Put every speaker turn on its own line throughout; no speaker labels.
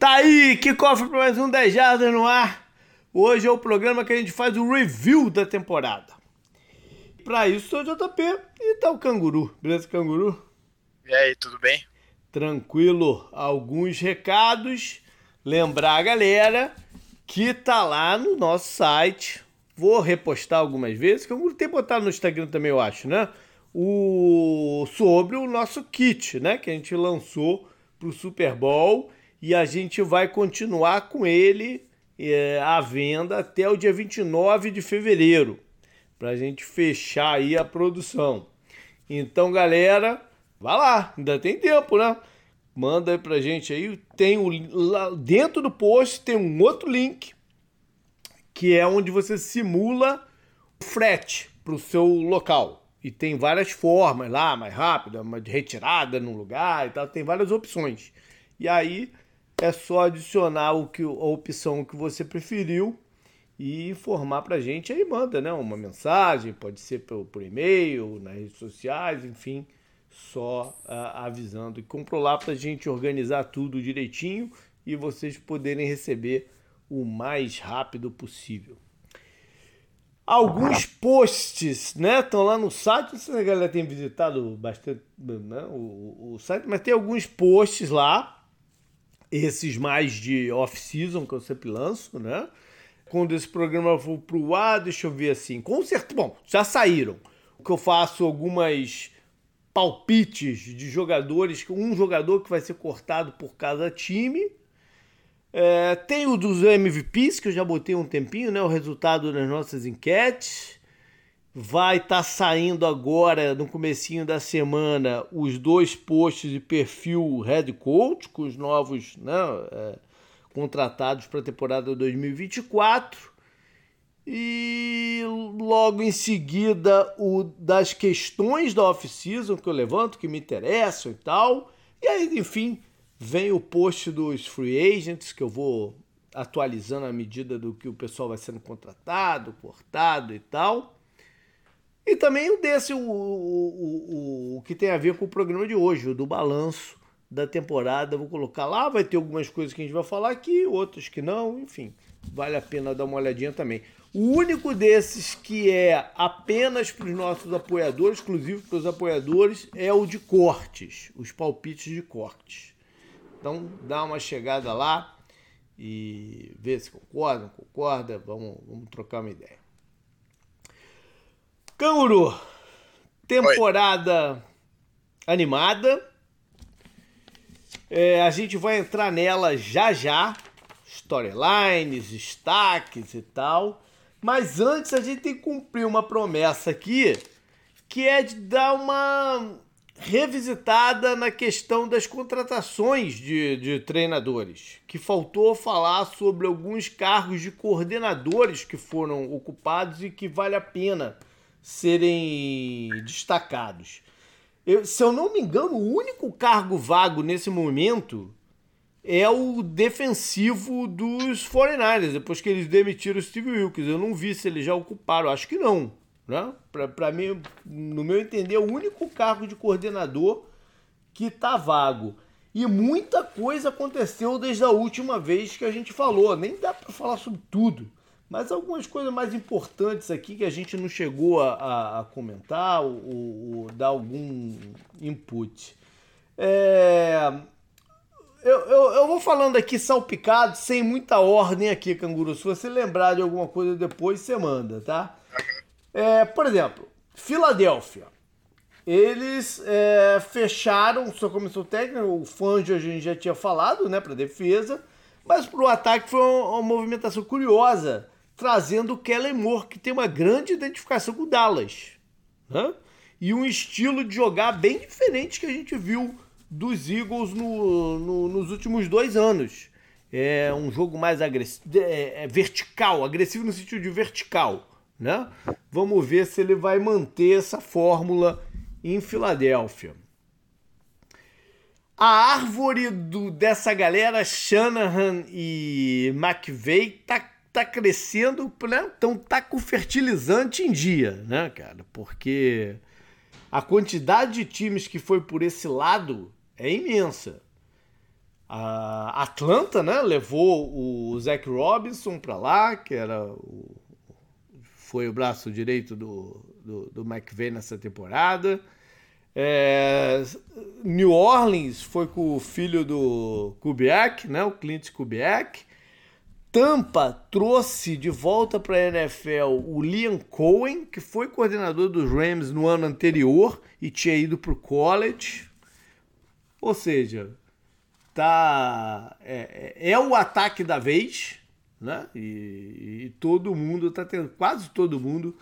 Tá aí, que cofre para mais um 10 Jardas no ar. Hoje é o programa que a gente faz o review da temporada. Para isso, sou o JP e tá o Canguru. Beleza, Canguru?
E aí, tudo bem?
Tranquilo. Alguns recados. Lembrar a galera que tá lá no nosso site. Vou repostar algumas vezes. Canguru tem botado no Instagram também, eu acho, né? O... Sobre o nosso kit, né? Que a gente lançou pro Super Bowl e a gente vai continuar com ele é, à venda até o dia 29 de fevereiro, para a gente fechar aí a produção. Então, galera, vai lá, ainda tem tempo, né? Manda aí pra gente aí. Tem o, lá dentro do post tem um outro link que é onde você simula frete para o seu local. E tem várias formas lá, mais rápida, de retirada no lugar e tal, tem várias opções. E aí é só adicionar o que, a opção que você preferiu e informar para a gente. Aí manda né, uma mensagem, pode ser por, por e-mail, nas redes sociais, enfim, só uh, avisando. E comprou lá para a gente organizar tudo direitinho e vocês poderem receber o mais rápido possível. Alguns posts, né? Estão lá no site. Não sei se a galera tem visitado bastante né, o, o site, mas tem alguns posts lá esses mais de off-season que eu sempre lanço, né? Quando esse programa for pro ar, deixa eu ver assim. Com certeza, bom, já saíram. O que eu faço algumas palpites de jogadores, um jogador que vai ser cortado por cada time. É, tem o dos MVPs, que eu já botei um tempinho, né? O resultado das nossas enquetes. Vai estar tá saindo agora, no comecinho da semana, os dois posts de perfil head coach, com os novos né, é, contratados para a temporada 2024. E logo em seguida o das questões da off-season que eu levanto, que me interessam e tal. E aí, enfim, vem o post dos free agents, que eu vou atualizando à medida do que o pessoal vai sendo contratado, cortado e tal. E também o desse, o, o, o, que tem a ver com o programa de hoje, o do balanço da temporada. Vou colocar lá, vai ter algumas coisas que a gente vai falar aqui, outras que não, enfim, vale a pena dar uma olhadinha também. O único desses que é apenas para os nossos apoiadores, exclusivo para os apoiadores, é o de cortes, os palpites de cortes. Então dá uma chegada lá e vê se concorda, não concorda, vamos, vamos trocar uma ideia. Canguru, temporada Oi. animada. É, a gente vai entrar nela já já. Storylines, destaques e tal. Mas antes a gente tem que cumprir uma promessa aqui, que é de dar uma revisitada na questão das contratações de, de treinadores. Que faltou falar sobre alguns cargos de coordenadores que foram ocupados e que vale a pena serem destacados. Eu, se eu não me engano, o único cargo vago nesse momento é o defensivo dos 49ers, depois que eles demitiram o Steve Wilkes. Eu não vi se eles já ocuparam, acho que não. Né? Para mim, no meu entender, é o único cargo de coordenador que está vago. E muita coisa aconteceu desde a última vez que a gente falou. Nem dá para falar sobre tudo. Mas algumas coisas mais importantes aqui que a gente não chegou a, a, a comentar ou, ou, dar algum input. É... Eu, eu, eu, vou falando aqui salpicado, sem muita ordem aqui, Canguru. Se você lembrar de alguma coisa depois, você manda, tá? É, por exemplo, Filadélfia. Eles é, fecharam sua comissão técnica, o Fangio a gente já tinha falado, né, para defesa, mas para o ataque foi uma, uma movimentação curiosa trazendo o Kellen Moore, que tem uma grande identificação com o Dallas. Né? E um estilo de jogar bem diferente que a gente viu dos Eagles no, no, nos últimos dois anos. É um jogo mais agressivo, é, é vertical, agressivo no sentido de vertical. Né? Vamos ver se ele vai manter essa fórmula em Filadélfia. A árvore do, dessa galera, Shanahan e McVeigh, tá tá crescendo, né? Então tá com fertilizante em dia, né, cara? Porque a quantidade de times que foi por esse lado é imensa. a Atlanta, né? Levou o Zach Robinson para lá, que era o, foi o braço direito do, do, do McVay nessa temporada. É, New Orleans foi com o filho do Kubiak, né? O Clint Kubiak. Tampa trouxe de volta para a NFL o Liam Cohen, que foi coordenador dos Rams no ano anterior e tinha ido para o college. Ou seja, tá é, é, é, o ataque da vez, né? E, e todo mundo está tentando, quase todo mundo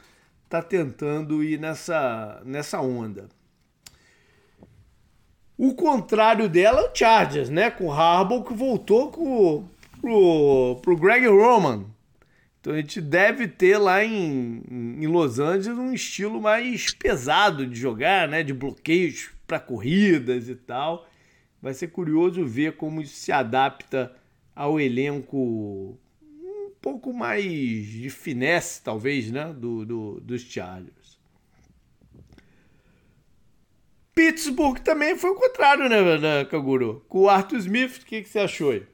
está tentando ir nessa nessa onda. O contrário dela é o Chargers, né? Com o Harbaugh que voltou com pro, pro Greg Roman. Então a gente deve ter lá em, em Los Angeles um estilo mais pesado de jogar, né? De bloqueios para corridas e tal. Vai ser curioso ver como isso se adapta ao elenco um pouco mais de finesse, talvez, né? Do, do, dos Chargers. Pittsburgh também foi o contrário, né, né Kaguro? Com o Arthur Smith, o que, que você achou aí?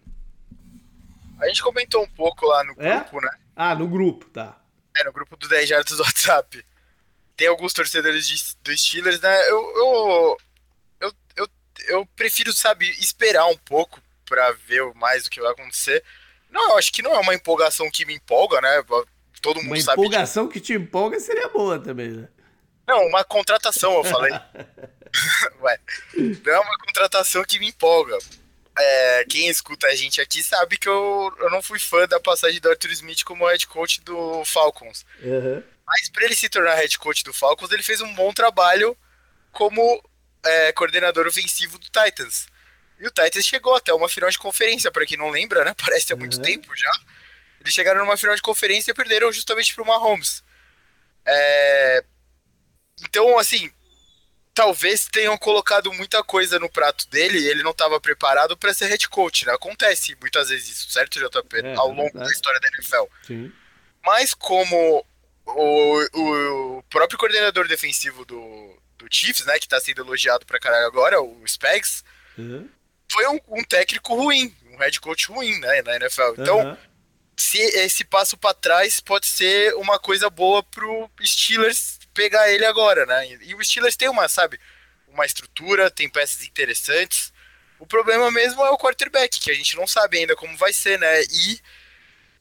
A gente comentou um pouco lá no é? grupo, né?
Ah, no grupo, tá.
É, no grupo do 10 Jardas do WhatsApp. Tem alguns torcedores de, do Steelers, né? Eu, eu, eu, eu, eu prefiro, sabe, esperar um pouco para ver mais o que vai acontecer. Não, eu acho que não é uma empolgação que me empolga, né? Todo mundo
uma
sabe.
Uma empolgação que te empolga seria boa também, né?
Não, uma contratação, eu falei. Ué, não é uma contratação que me empolga é, quem escuta a gente aqui sabe que eu, eu não fui fã da passagem do Arthur Smith como head coach do Falcons. Uhum. Mas para ele se tornar head coach do Falcons, ele fez um bom trabalho como é, coordenador ofensivo do Titans. E o Titans chegou até uma final de conferência, para quem não lembra, né? Parece há muito uhum. tempo já. Eles chegaram numa final de conferência e perderam justamente pro Mahomes. É... Então, assim, talvez tenham colocado muita coisa no prato dele e ele não estava preparado para ser head coach, né? Acontece muitas vezes isso, certo, JP? É, Ao longo é da história da NFL. Sim. Mas como o, o próprio coordenador defensivo do, do Chiefs, né, que está sendo elogiado pra caralho agora, o Spags, uhum. foi um, um, técnico ruim, um head coach ruim, né, na NFL. Então, uhum. se esse passo para trás pode ser uma coisa boa pro Steelers pegar ele agora, né? E o Steelers tem uma, sabe, uma estrutura, tem peças interessantes. O problema mesmo é o quarterback, que a gente não sabe ainda como vai ser, né? E,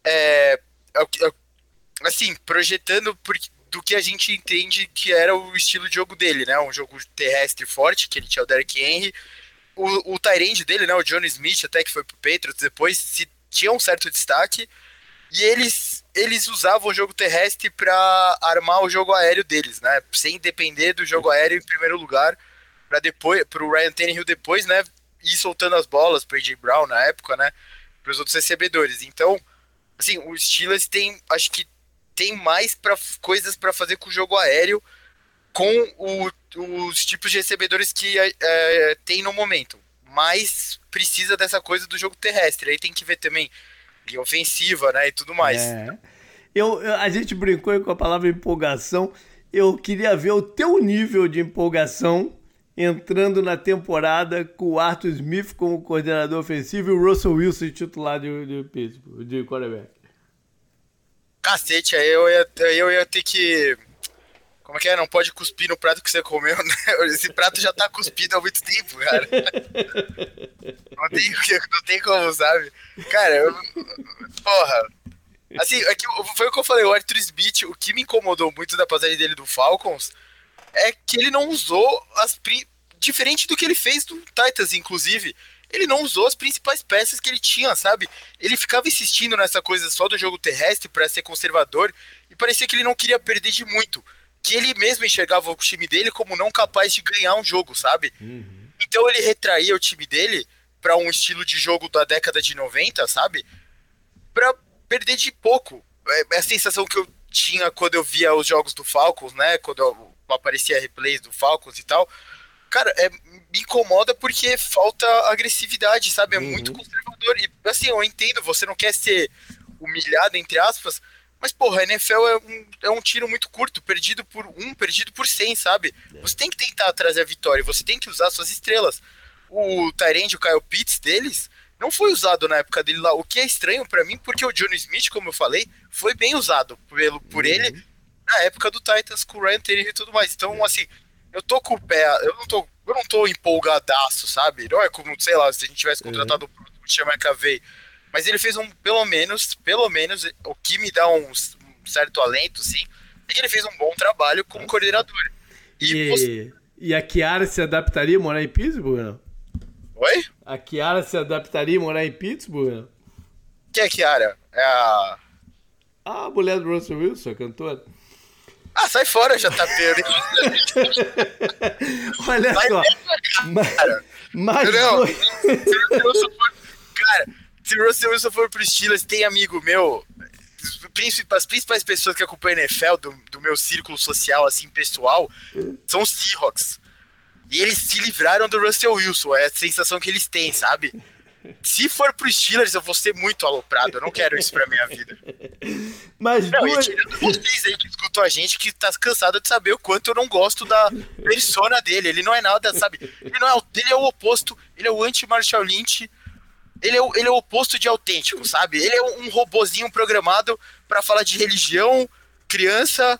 é, é, é assim, projetando por, do que a gente entende que era o estilo de jogo dele, né? Um jogo terrestre forte, que ele tinha o Derrick Henry. O, o Tyrande dele, né? O John Smith, até que foi pro Patriots depois, se tinha um certo destaque. E eles, eles usavam o jogo terrestre para armar o jogo aéreo deles, né? Sem depender do jogo aéreo em primeiro lugar, para depois, para o Ryan Tannehill depois, né? Ir soltando as bolas para AJ Brown na época, né? Para os outros recebedores. Então, assim, os Steelers tem, acho que tem mais para coisas para fazer com o jogo aéreo, com o, os tipos de recebedores que é, é, tem no momento. Mas precisa dessa coisa do jogo terrestre. Aí tem que ver também ofensiva, né, e tudo mais. É.
Eu, eu, a gente brincou com a palavra empolgação. Eu queria ver o teu nível de empolgação entrando na temporada com o Arthur Smith como coordenador ofensivo e o Russell Wilson titular de, de Pittsburgh, de quarterback.
Cacete, aí eu ia, eu ia ter que como é que é? Não pode cuspir no prato que você comeu, né? Esse prato já tá cuspido há muito tempo, cara. Não tem, não tem como, sabe? Cara, eu, porra. Assim, é que foi o que eu falei, o Arthur Smith, o que me incomodou muito da passagem dele do Falcons é que ele não usou as. Diferente do que ele fez do Titans, inclusive. Ele não usou as principais peças que ele tinha, sabe? Ele ficava insistindo nessa coisa só do jogo terrestre para ser conservador e parecia que ele não queria perder de muito que ele mesmo enxergava o time dele como não capaz de ganhar um jogo, sabe? Uhum. Então ele retraía o time dele para um estilo de jogo da década de 90, sabe? Para perder de pouco. É, é a sensação que eu tinha quando eu via os jogos do Falcons, né? Quando eu, aparecia replays do Falcons e tal. Cara, é, me incomoda porque falta agressividade, sabe? É uhum. muito conservador. E assim, eu entendo, você não quer ser humilhado, entre aspas, mas, porra, a NFL é um, é um tiro muito curto, perdido por um, perdido por cem, sabe? É. Você tem que tentar trazer a vitória, você tem que usar suas estrelas. O Tyrande, o Kyle Pitts deles, não foi usado na época dele lá, o que é estranho para mim, porque o Johnny Smith, como eu falei, foi bem usado pelo, por uhum. ele na época do Titans com o Ryan Tannehill e tudo mais. Então, assim, eu tô com o pé, eu não tô, eu não tô empolgadaço, sabe? Não é como, sei lá, se a gente tivesse uhum. contratado uhum. o Christian McAvey. Mas ele fez um, pelo menos, pelo menos, o que me dá um, um certo alento, sim, é que ele fez um bom trabalho como coordenador.
E, e, você... e a Kiara se adaptaria a morar em Pittsburgh? Não?
Oi?
A Kiara se adaptaria a morar em Pittsburgh? Não?
Quem é a Kiara? É a.
Ah, a mulher do Russell Wilson, a cantora.
Ah, sai fora, JP.
Olha sai só. Mas, mas
não, foi... cara, se o Russell Wilson for pro Steelers, tem amigo meu, as principais pessoas que acompanham a NFL, do, do meu círculo social, assim, pessoal, são os Seahawks. E eles se livraram do Russell Wilson, é a sensação que eles têm, sabe? Se for pro Steelers, eu vou ser muito aloprado. Eu não quero isso pra minha vida.
Mas
não, duas... e tirando vocês aí que escutam a gente que tá cansado de saber o quanto eu não gosto da persona dele. Ele não é nada, sabe? Ele, não é, ele é o oposto, ele é o anti-Marshall Lynch. Ele é, o, ele é o oposto de autêntico, sabe? Ele é um robozinho programado para falar de religião, criança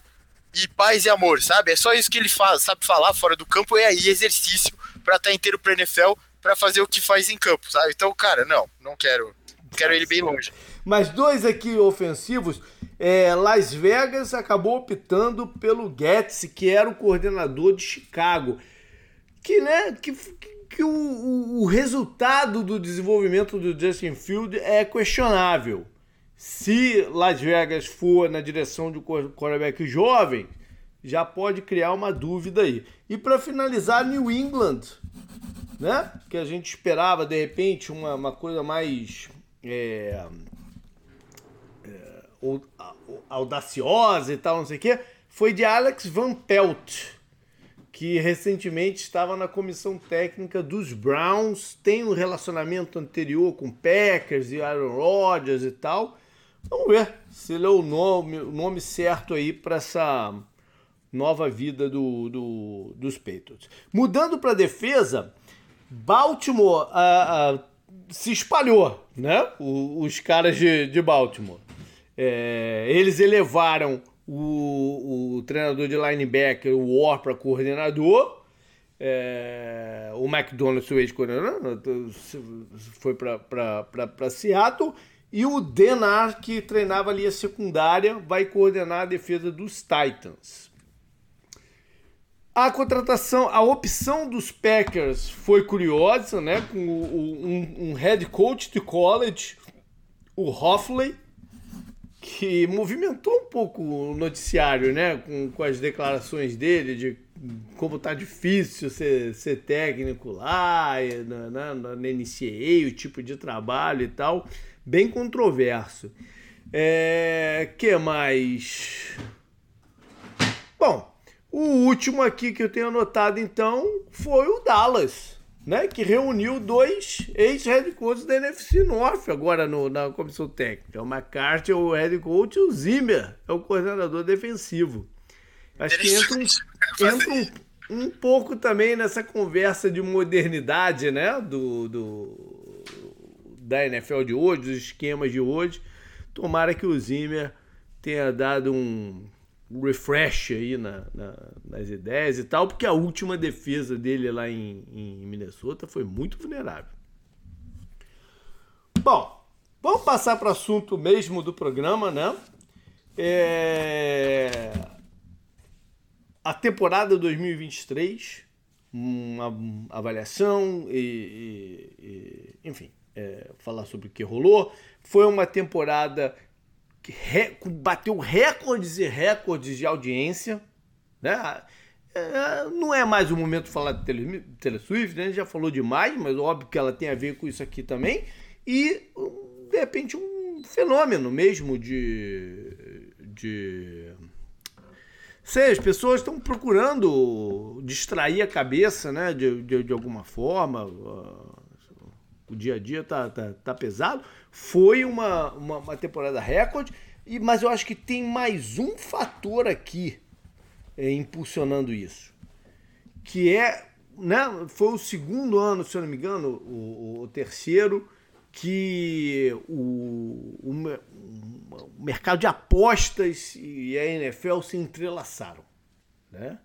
e paz e amor, sabe? É só isso que ele faz, sabe falar fora do campo e aí exercício para estar tá inteiro pro NFL para fazer o que faz em campo, sabe? Então, cara, não, não quero. Quero ele bem longe.
Mas dois aqui ofensivos. É, Las Vegas acabou optando pelo Getz, que era o coordenador de Chicago. Que, né, que, que o, o resultado do desenvolvimento do Justin Field é questionável. Se Las Vegas for na direção de um quarterback jovem, já pode criar uma dúvida aí. E para finalizar, New England né? Que a gente esperava de repente uma, uma coisa mais é, é, audaciosa e tal, não sei o quê, foi de Alex Van Pelt, que recentemente estava na comissão técnica dos Browns, tem um relacionamento anterior com Packers e Aaron Rodgers e tal. Vamos ver se ele é o nome, o nome certo aí para essa nova vida do, do, dos Patriots. Mudando para defesa, Baltimore uh, uh, se espalhou, né? O, os caras de, de Baltimore. É, eles elevaram o, o, treinador de linebacker, o War, para coordenador. É, o McDonald's, o ex-coordenador, foi para Seattle. E o Denar, que treinava ali a secundária, vai coordenar a defesa dos Titans. A contratação, a opção dos Packers foi curiosa, né? Com o, um, um, head coach de college, o Hoffley, que movimentou um pouco o noticiário, né? Com, com as declarações dele de como tá difícil ser, ser técnico lá, na, na, na NCAA, o tipo de trabalho e tal. Bem controverso. É, que mais? Bom, o último aqui que eu tenho anotado, então, foi o Dallas, né? Que reuniu dois ex-head coaches da NFC North agora no, na comissão técnica. O McCarthy é o head coach e o Zimmer é o coordenador defensivo. Acho que entra um, entra um, um pouco também nessa conversa de modernidade, né? Do, do, da NFL de hoje, dos esquemas de hoje. Tomara que o Zimmer tenha dado um refresh aí na, na, nas ideias e tal, porque a última defesa dele lá em, em Minnesota foi muito vulnerável. Bom, vamos passar para o assunto mesmo do programa, né? É... A temporada 2023, uma avaliação e, e, e enfim, é, falar sobre o que rolou. Foi uma temporada bateu recordes e recordes de audiência, né? É, não é mais o momento de falar de Taylor Swift, né? Já falou demais, mas óbvio que ela tem a ver com isso aqui também. E, de repente, um fenômeno mesmo de. de sei, as pessoas estão procurando distrair a cabeça, né? De, de, de alguma forma. O dia a dia tá, tá, tá pesado. Foi uma, uma, uma temporada recorde, e, mas eu acho que tem mais um fator aqui é, impulsionando isso. Que é, né, foi o segundo ano, se eu não me engano, o, o terceiro, que o, o, o mercado de apostas e a NFL se entrelaçaram. Né?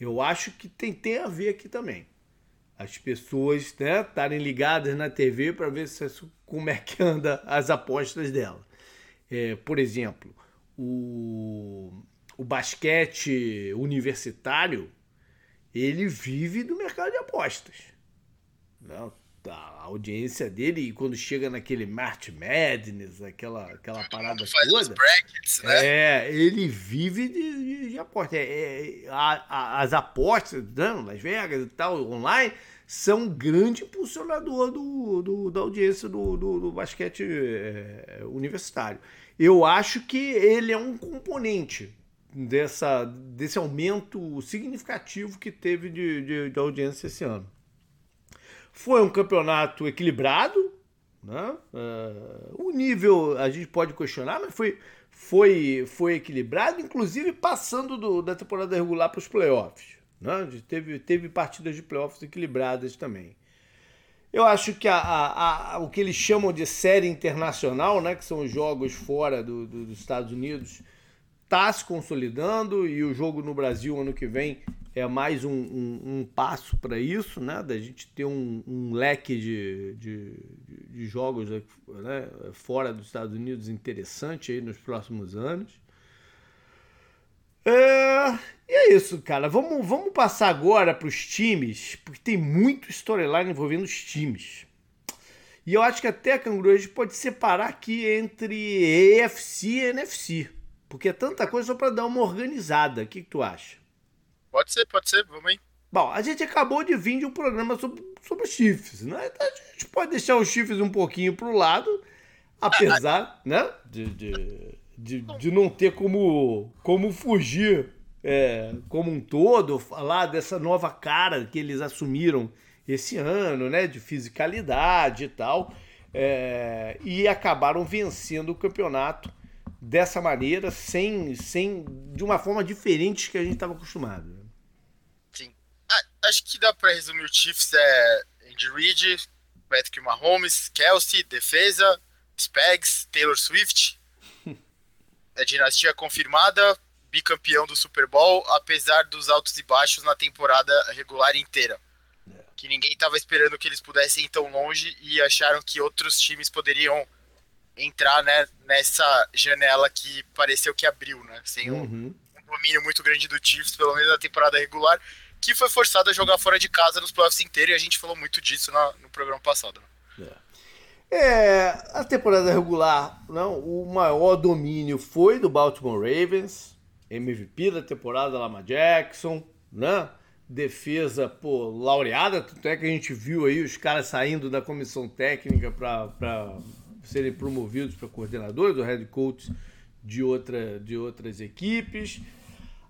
Eu acho que tem, tem a ver aqui também. As pessoas estarem né, ligadas na TV para ver se, como é que anda as apostas dela. É, por exemplo, o, o basquete universitário ele vive do mercado de apostas. Não, a audiência dele, quando chega naquele March Madness, aquela, aquela parada toda. Brackets, né? É, ele vive de, de, de aposta. É, é, a, a, as apostas, não, Las Vegas e tal, online, são um grande impulsionador do, do da audiência do, do, do basquete é, universitário. Eu acho que ele é um componente dessa, desse aumento significativo que teve de, de, de audiência esse ano. Foi um campeonato equilibrado, né? Uh, o nível a gente pode questionar, mas foi, foi, foi equilibrado, inclusive passando do, da temporada regular para os playoffs. Né? Teve, teve partidas de playoffs equilibradas também. Eu acho que a, a, a, o que eles chamam de série internacional, né, que são os jogos fora do, do, dos Estados Unidos, está se consolidando e o jogo no Brasil ano que vem é mais um, um, um passo para isso, né? Da gente ter um, um leque de, de, de, jogos né? fora dos Estados Unidos interessante aí nos próximos anos. É, e é isso, cara. Vamos, vamos passar agora para os times, porque tem muito storyline envolvendo os times. E eu acho que até a Canguru a gente pode separar aqui entre EFC e NFC. Porque é tanta coisa só para dar uma organizada. O que, que, tu acha?
Pode ser, pode ser, vamos aí.
Bom, a gente acabou de vir de um programa sobre, sobre os chifres, né? Então a gente pode deixar os chifres um pouquinho pro lado, apesar, né? De, de, de, de, não ter como, como fugir é, como um todo, falar dessa nova cara que eles assumiram esse ano, né? De fisicalidade e tal. É, e acabaram vencendo o campeonato dessa maneira, sem, sem de uma forma diferente que a gente estava acostumado.
Sim. Ah, acho que dá para resumir o Chiefs é Andy Reid, Patrick Mahomes, Kelsey, defesa, Spags, Taylor Swift. é dinastia confirmada, bicampeão do Super Bowl, apesar dos altos e baixos na temporada regular inteira. É. Que ninguém estava esperando que eles pudessem ir tão longe e acharam que outros times poderiam entrar né, nessa janela que pareceu que abriu, né? Sem um, uhum. um, domínio muito grande do Chiefs, pelo menos na temporada regular, que foi forçado a jogar fora de casa nos playoffs inteiros, e a gente falou muito disso no, no programa passado. Né?
É. é. a temporada regular, não, o maior domínio foi do Baltimore Ravens, MVP da temporada, Lama Jackson, né? Defesa, pô, laureada, tanto é que a gente viu aí os caras saindo da comissão técnica para serem promovidos para coordenadores ou head coach de, outra, de outras equipes.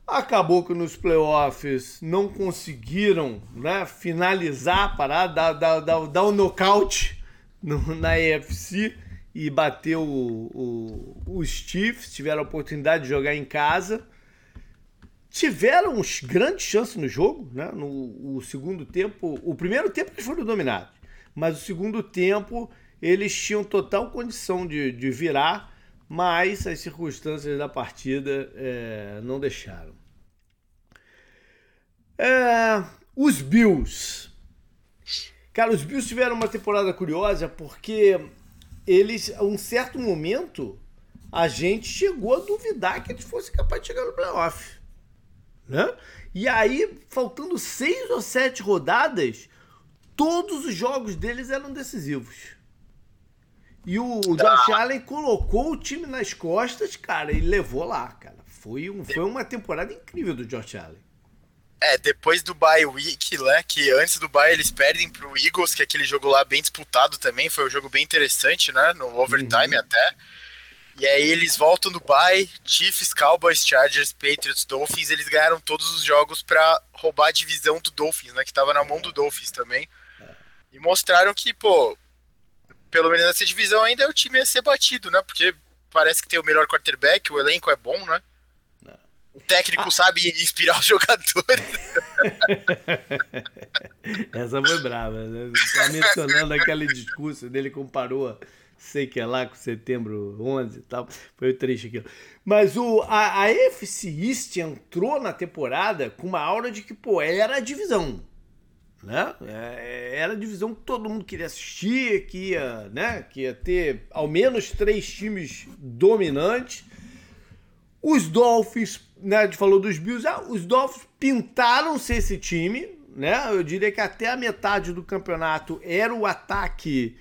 Acabou que nos playoffs não conseguiram né, finalizar a parada, dar, dar, dar, um nocaute no, na EFC e bateu o, o, os Chiefs, tiveram a oportunidade de jogar em casa. Tiveram grandes chances no jogo, né? No o segundo tempo, o primeiro tempo eles foram dominados, mas o segundo tempo eles tinham total condição de, de virar, mas as circunstâncias da partida é, não deixaram. É, os Bills. Cara, os Bills tiveram uma temporada curiosa porque eles, a um certo momento, a gente chegou a duvidar que eles fossem capazes de chegar no playoff. Né? E aí, faltando seis ou sete rodadas, todos os jogos deles eram decisivos. E o Josh ah. Allen colocou o time nas costas, cara, e levou lá, cara. Foi, um, foi uma temporada incrível do Josh Allen.
É, depois do bye week, né, que antes do bye eles perdem pro Eagles, que é aquele jogo lá bem disputado também, foi um jogo bem interessante, né, no overtime uhum. até. E aí eles voltam do bye, Chiefs, Cowboys, Chargers, Patriots, Dolphins, eles ganharam todos os jogos para roubar a divisão do Dolphins, né, que tava na mão do Dolphins também. É. E mostraram que, pô, pelo menos nessa divisão ainda o time ia ser batido, né? Porque parece que tem o melhor quarterback, o elenco é bom, né? O técnico ah. sabe inspirar os jogadores.
Essa foi brava, né? Tá mencionando aquele discurso dele, comparou sei que é lá com setembro 11 e tal, foi triste aquilo. Mas o, a, a FC East entrou na temporada com uma aura de que, pô, era a divisão, né? É, era a divisão que todo mundo queria assistir, que ia, né? que ia ter ao menos três times dominantes. Os Dolphins, né? A gente falou dos Bills, ah, os Dolphins pintaram ser esse time, né? Eu diria que até a metade do campeonato era o ataque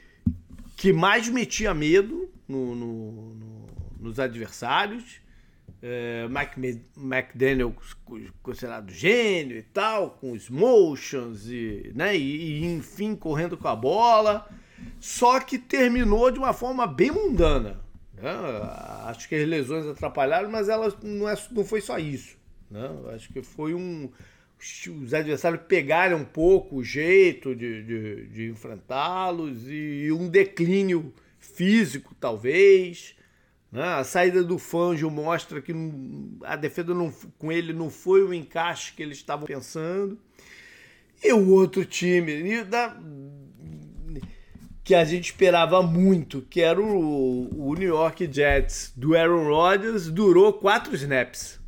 que mais metia medo no, no, no, nos adversários. É, Mike McDaniel considerado gênio e tal, com os motions e, né, e, e, enfim correndo com a bola. Só que terminou de uma forma bem mundana. Né? Acho que as lesões atrapalharam, mas elas não, é, não foi só isso. Né? Acho que foi um, os adversários pegaram um pouco o jeito de, de, de enfrentá-los e um declínio físico, talvez. Né? A saída do Fangio mostra que a defesa não, com ele não foi o encaixe que eles estavam pensando. E o outro time da, que a gente esperava muito, que era o, o New York Jets do Aaron Rodgers, durou quatro snaps.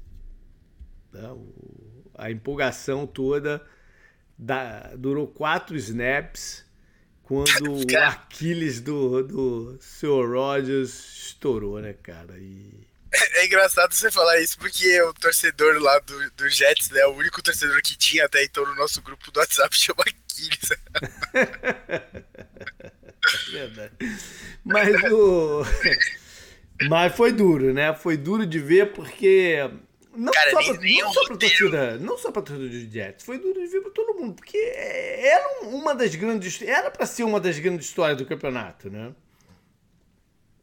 Né? a empolgação toda da, durou quatro snaps quando o Aquiles do, do Sr. Rogers estourou, né, cara? E...
É, engraçado você falar isso, porque o torcedor lá do, do Jets, né? O único torcedor que tinha até então no nosso grupo do WhatsApp chama Aquiles.
verdade. Mas o. Mas foi duro, né? Foi duro de ver porque não Cara, só, pra, não, só pra torcida, não só pra torcida dos Jets, foi duro de ver pra todo mundo, porque era uma das grandes. Era pra ser uma das grandes histórias do campeonato, né?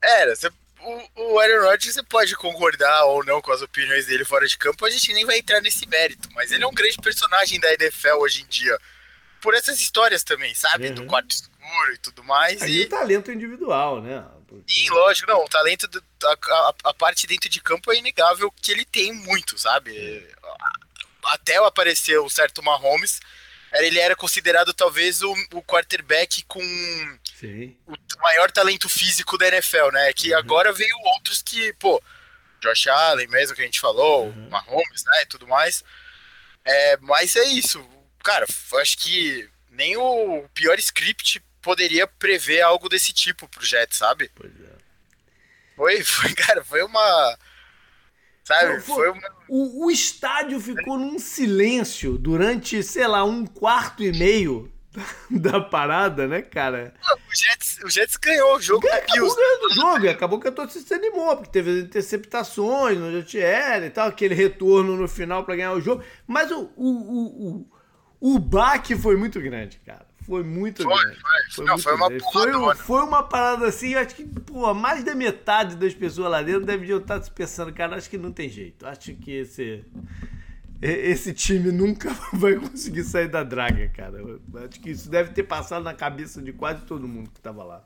Era, você, o, o Aaron Rodgers você pode concordar ou não com as opiniões dele fora de campo, a gente nem vai entrar nesse mérito, mas ele é um grande personagem da NFL hoje em dia. Por essas histórias também, sabe? Uhum. Do quarto escuro e tudo mais.
Aí e o talento individual, né?
Sim, lógico, não. O talento, do, a, a, parte dentro de campo é inegável que ele tem muito, sabe? Até aparecer o certo Mahomes, ele era considerado talvez o, o quarterback com Sim. o maior talento físico da NFL, né? Que uhum. agora veio outros que, pô, Josh Allen mesmo que a gente falou, uhum. Mahomes, né, e tudo mais. É, mas é isso. Cara, acho que nem o pior script poderia prever algo desse tipo pro Jets, sabe? Pois é. Foi, foi, cara, foi uma. Sabe? Foi, foi uma...
o, o estádio ficou num silêncio durante, sei lá, um quarto e meio da parada, né, cara?
O Jets, o Jets ganhou o jogo
Acabou ganhando o jogo, acabou que a torcida se animou, porque teve interceptações no JTL e tal, aquele retorno no final para ganhar o jogo. Mas o, o, o, o, o baque foi muito grande, cara. Foi muito foi, grande. Foi,
foi, não, foi uma
foi, foi, uma parada assim, acho que, pô, mais da metade das pessoas lá dentro devem estar se pensando, cara, acho que não tem jeito. Acho que esse. Esse time nunca vai conseguir sair da draga, cara. Acho que isso deve ter passado na cabeça de quase todo mundo que estava lá.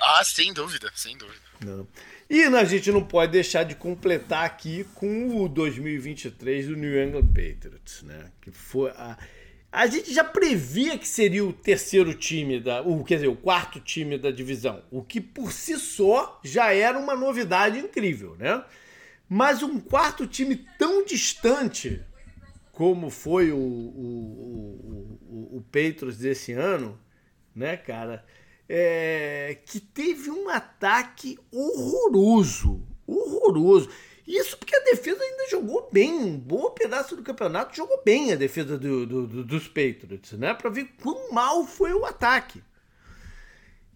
Ah, sem dúvida, sem dúvida.
Não. E a gente não pode deixar de completar aqui com o 2023 do New England Patriots, né? Que foi a a gente já previa que seria o terceiro time da, o, quer dizer, o quarto time da divisão, o que por si só já era uma novidade incrível, né? Mas um quarto time tão distante como foi o, o, o, o Patriots desse ano, né, cara? É, que teve um ataque horroroso, horroroso. Isso porque a defesa ainda jogou bem, um bom pedaço do campeonato jogou bem a defesa do, do, do, dos Patriots, né? Para ver quão mal foi o ataque.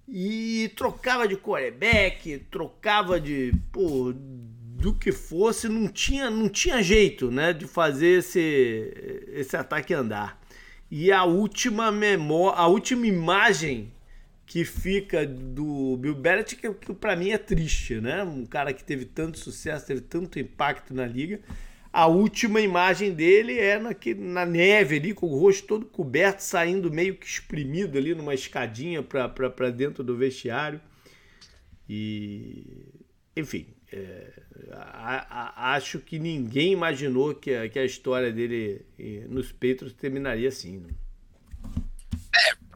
E trocava de quarterback, trocava de. Pô, do que fosse, não tinha, não tinha jeito, né? De fazer esse, esse ataque andar. E a última memória, a última imagem que fica do Bill Belichick, que, que para mim é triste, né? Um cara que teve tanto sucesso, teve tanto impacto na liga. A última imagem dele é na, na neve ali, com o rosto todo coberto, saindo meio que espremido ali numa escadinha para dentro do vestiário. E, enfim, é, a, a, acho que ninguém imaginou que a, que a história dele nos Petros terminaria assim. Né?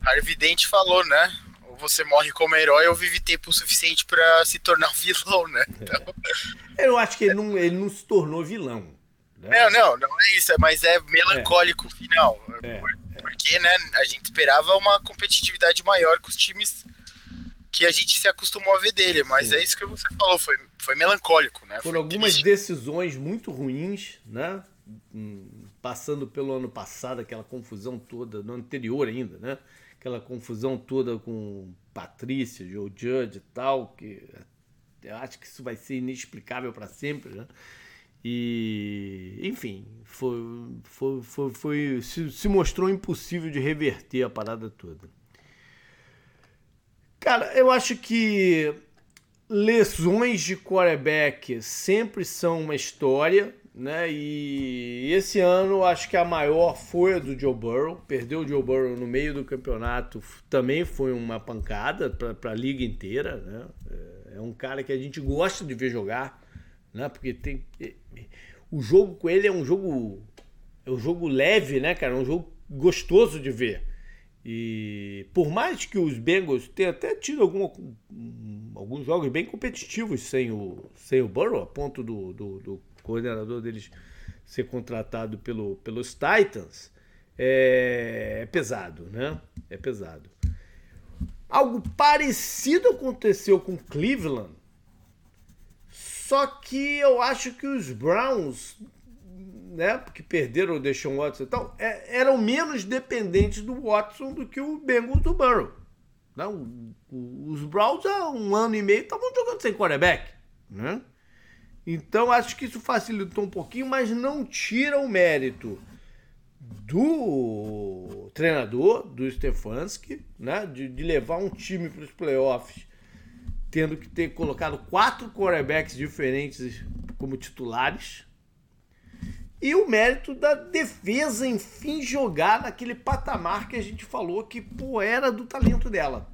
Harvey Dent falou, né? Você morre como herói ou vive tempo suficiente para se tornar um vilão, né? Então...
Eu acho que ele não, ele não se tornou vilão.
Né? Não, não, não é isso, mas é melancólico o é. final. É, porque, né, a gente esperava uma competitividade maior com os times que a gente se acostumou a ver dele, mas Sim. é isso que você falou, foi, foi melancólico, né?
Por algumas triste. decisões muito ruins, né? Hum, passando pelo ano passado, aquela confusão toda, no anterior ainda, né? Aquela confusão toda com Patrícia, Joe Judge e tal, que eu acho que isso vai ser inexplicável para sempre, né? E, enfim, foi, foi, foi, foi se, se, mostrou impossível de reverter a parada toda. Cara, eu acho que lesões de quarterback sempre são uma história, né? E esse ano acho que a maior foi a do Joe Burrow. Perdeu o Joe Burrow no meio do campeonato, também foi uma pancada para a liga inteira, né? É um cara que a gente gosta de ver jogar né? Porque tem o jogo com ele é um jogo é um jogo leve, né, cara? É um jogo gostoso de ver. E por mais que os Bengals tenham até tido alguma, alguns jogos bem competitivos sem o, sem o Burrow, a ponto do, do, do coordenador deles ser contratado pelo, pelos Titans, é, é pesado, né? É pesado. Algo parecido aconteceu com Cleveland só que eu acho que os Browns, né, que perderam o Deshaun Watson e tal, é, eram menos dependentes do Watson do que o Bengals do Burrow. Não, os Browns há um ano e meio estavam jogando sem quarterback, né? Então acho que isso facilitou um pouquinho, mas não tira o mérito do treinador, do Stefanski, né? De, de levar um time para os playoffs tendo que ter colocado quatro quarterbacks diferentes como titulares. E o mérito da defesa, enfim, jogar naquele patamar que a gente falou que pô, era do talento dela.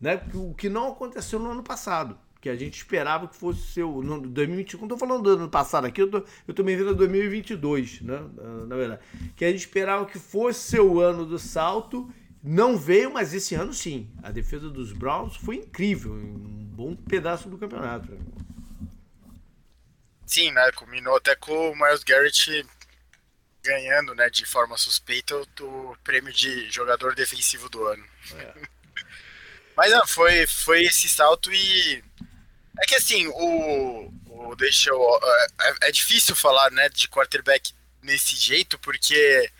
Né? O que não aconteceu no ano passado. Que a gente esperava que fosse seu. No 2021, quando eu tô falando do ano passado aqui, eu tô, eu tô me vendo 2022, né? Na verdade. Que a gente esperava que fosse seu ano do salto não veio, mas esse ano sim. A defesa dos Browns foi incrível, um bom pedaço do campeonato.
Sim, né? Combinou até com o Miles Garrett ganhando, né, de forma suspeita, o, prêmio de jogador defensivo do ano. É. mas não, foi, foi esse salto e é que assim, o, o deixa eu, é, é difícil falar, né, de quarterback nesse jeito, porque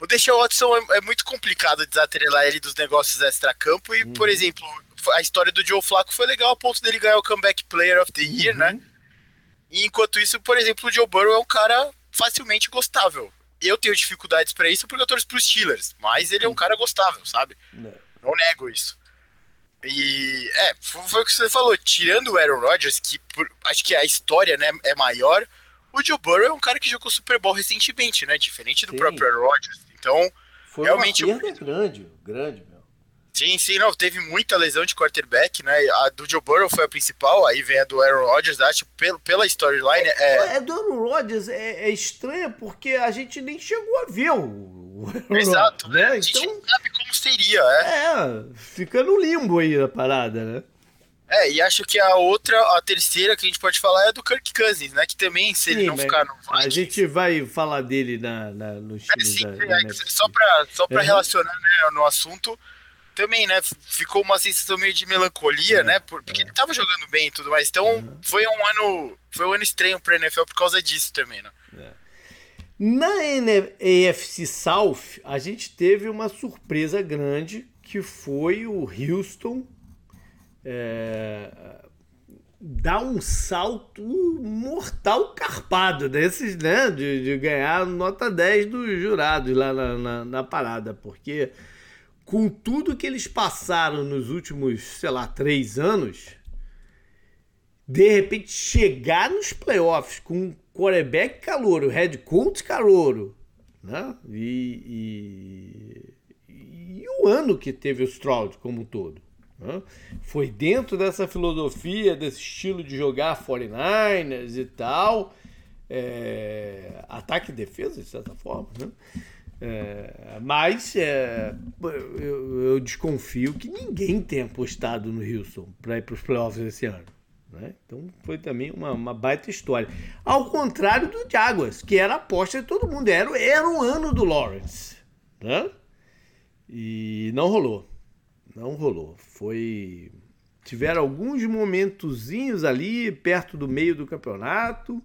o Deshaun Watson é, é, muito complicado desatrelar ele dos negócios extra-campo. E, uhum. por exemplo, a história do Joe Flacco foi legal a ponto dele ganhar o Comeback Player of the Year, né? uhum. né? E enquanto isso, por exemplo, o Joe Burrow é um cara facilmente gostável. Eu tenho dificuldades para isso porque eu torço pros Steelers, mas ele é um cara gostável, sabe? Não, Não nego isso. E é, foi o que você falou, tirando o Aaron Rodgers, que por, acho que a história né, é maior, o Joe Burrow é um cara que jogou Super Bowl recentemente, né? Diferente do Sim. próprio Aaron Rodgers. Então,
Foi realmente. Uma perda grande, grande, meu.
Sim, sim, não, teve muita lesão de quarterback, né? A do Joe Burrow foi a principal, aí vem a do Aaron Rodgers, acho, pelo, pela storyline. É,
é... é do Aaron Rodgers é, é estranha porque a gente nem chegou a ver o,
Aaron Exato, né? A gente então, não sabe como seria, é.
É, fica no limbo aí a parada, né?
É, e acho que a outra, a terceira que a gente pode falar é do Kirk Cousins, né? Que também, se sim, ele não ficar no
Vikings... A gente vai falar dele na, na, no
é, sim, da, é, Só pra, só pra relacionar né, no assunto, também, né? Ficou uma sensação meio de melancolia, é, né? Porque é. ele tava jogando bem e tudo mais. Então, uhum. foi um ano. Foi um ano estranho pra NFL por causa disso também, né?
Na AFC South, a gente teve uma surpresa grande que foi o Houston é, dá um salto mortal carpado desses, né? De, de, ganhar nota 10 dos jurados lá na, na, na, parada, porque com tudo que eles passaram nos últimos, sei lá, três anos, de repente chegar nos playoffs com quarterback calouro, head coach calouro, né? E, e, e o ano que teve o Stroud como um todo. Foi dentro dessa filosofia, desse estilo de jogar 49ers e tal, é, ataque e defesa, de certa forma, né? É, mas é, eu, eu, desconfio que ninguém tenha apostado no Houston para ir para os playoffs esse ano. Né? Então foi também uma, uma, baita história. Ao contrário do Jaguars, que era a aposta de todo mundo. Era, era o ano do Lawrence. Né? E não rolou. Não rolou. Foi. Tiveram alguns momentozinhos ali perto do meio do campeonato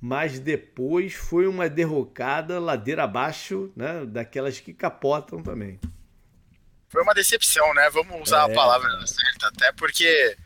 mas depois foi uma derrocada ladeira abaixo, né? Daquelas que capotam também.
Foi uma decepção, né? Vamos usar é. a palavra certa, até porque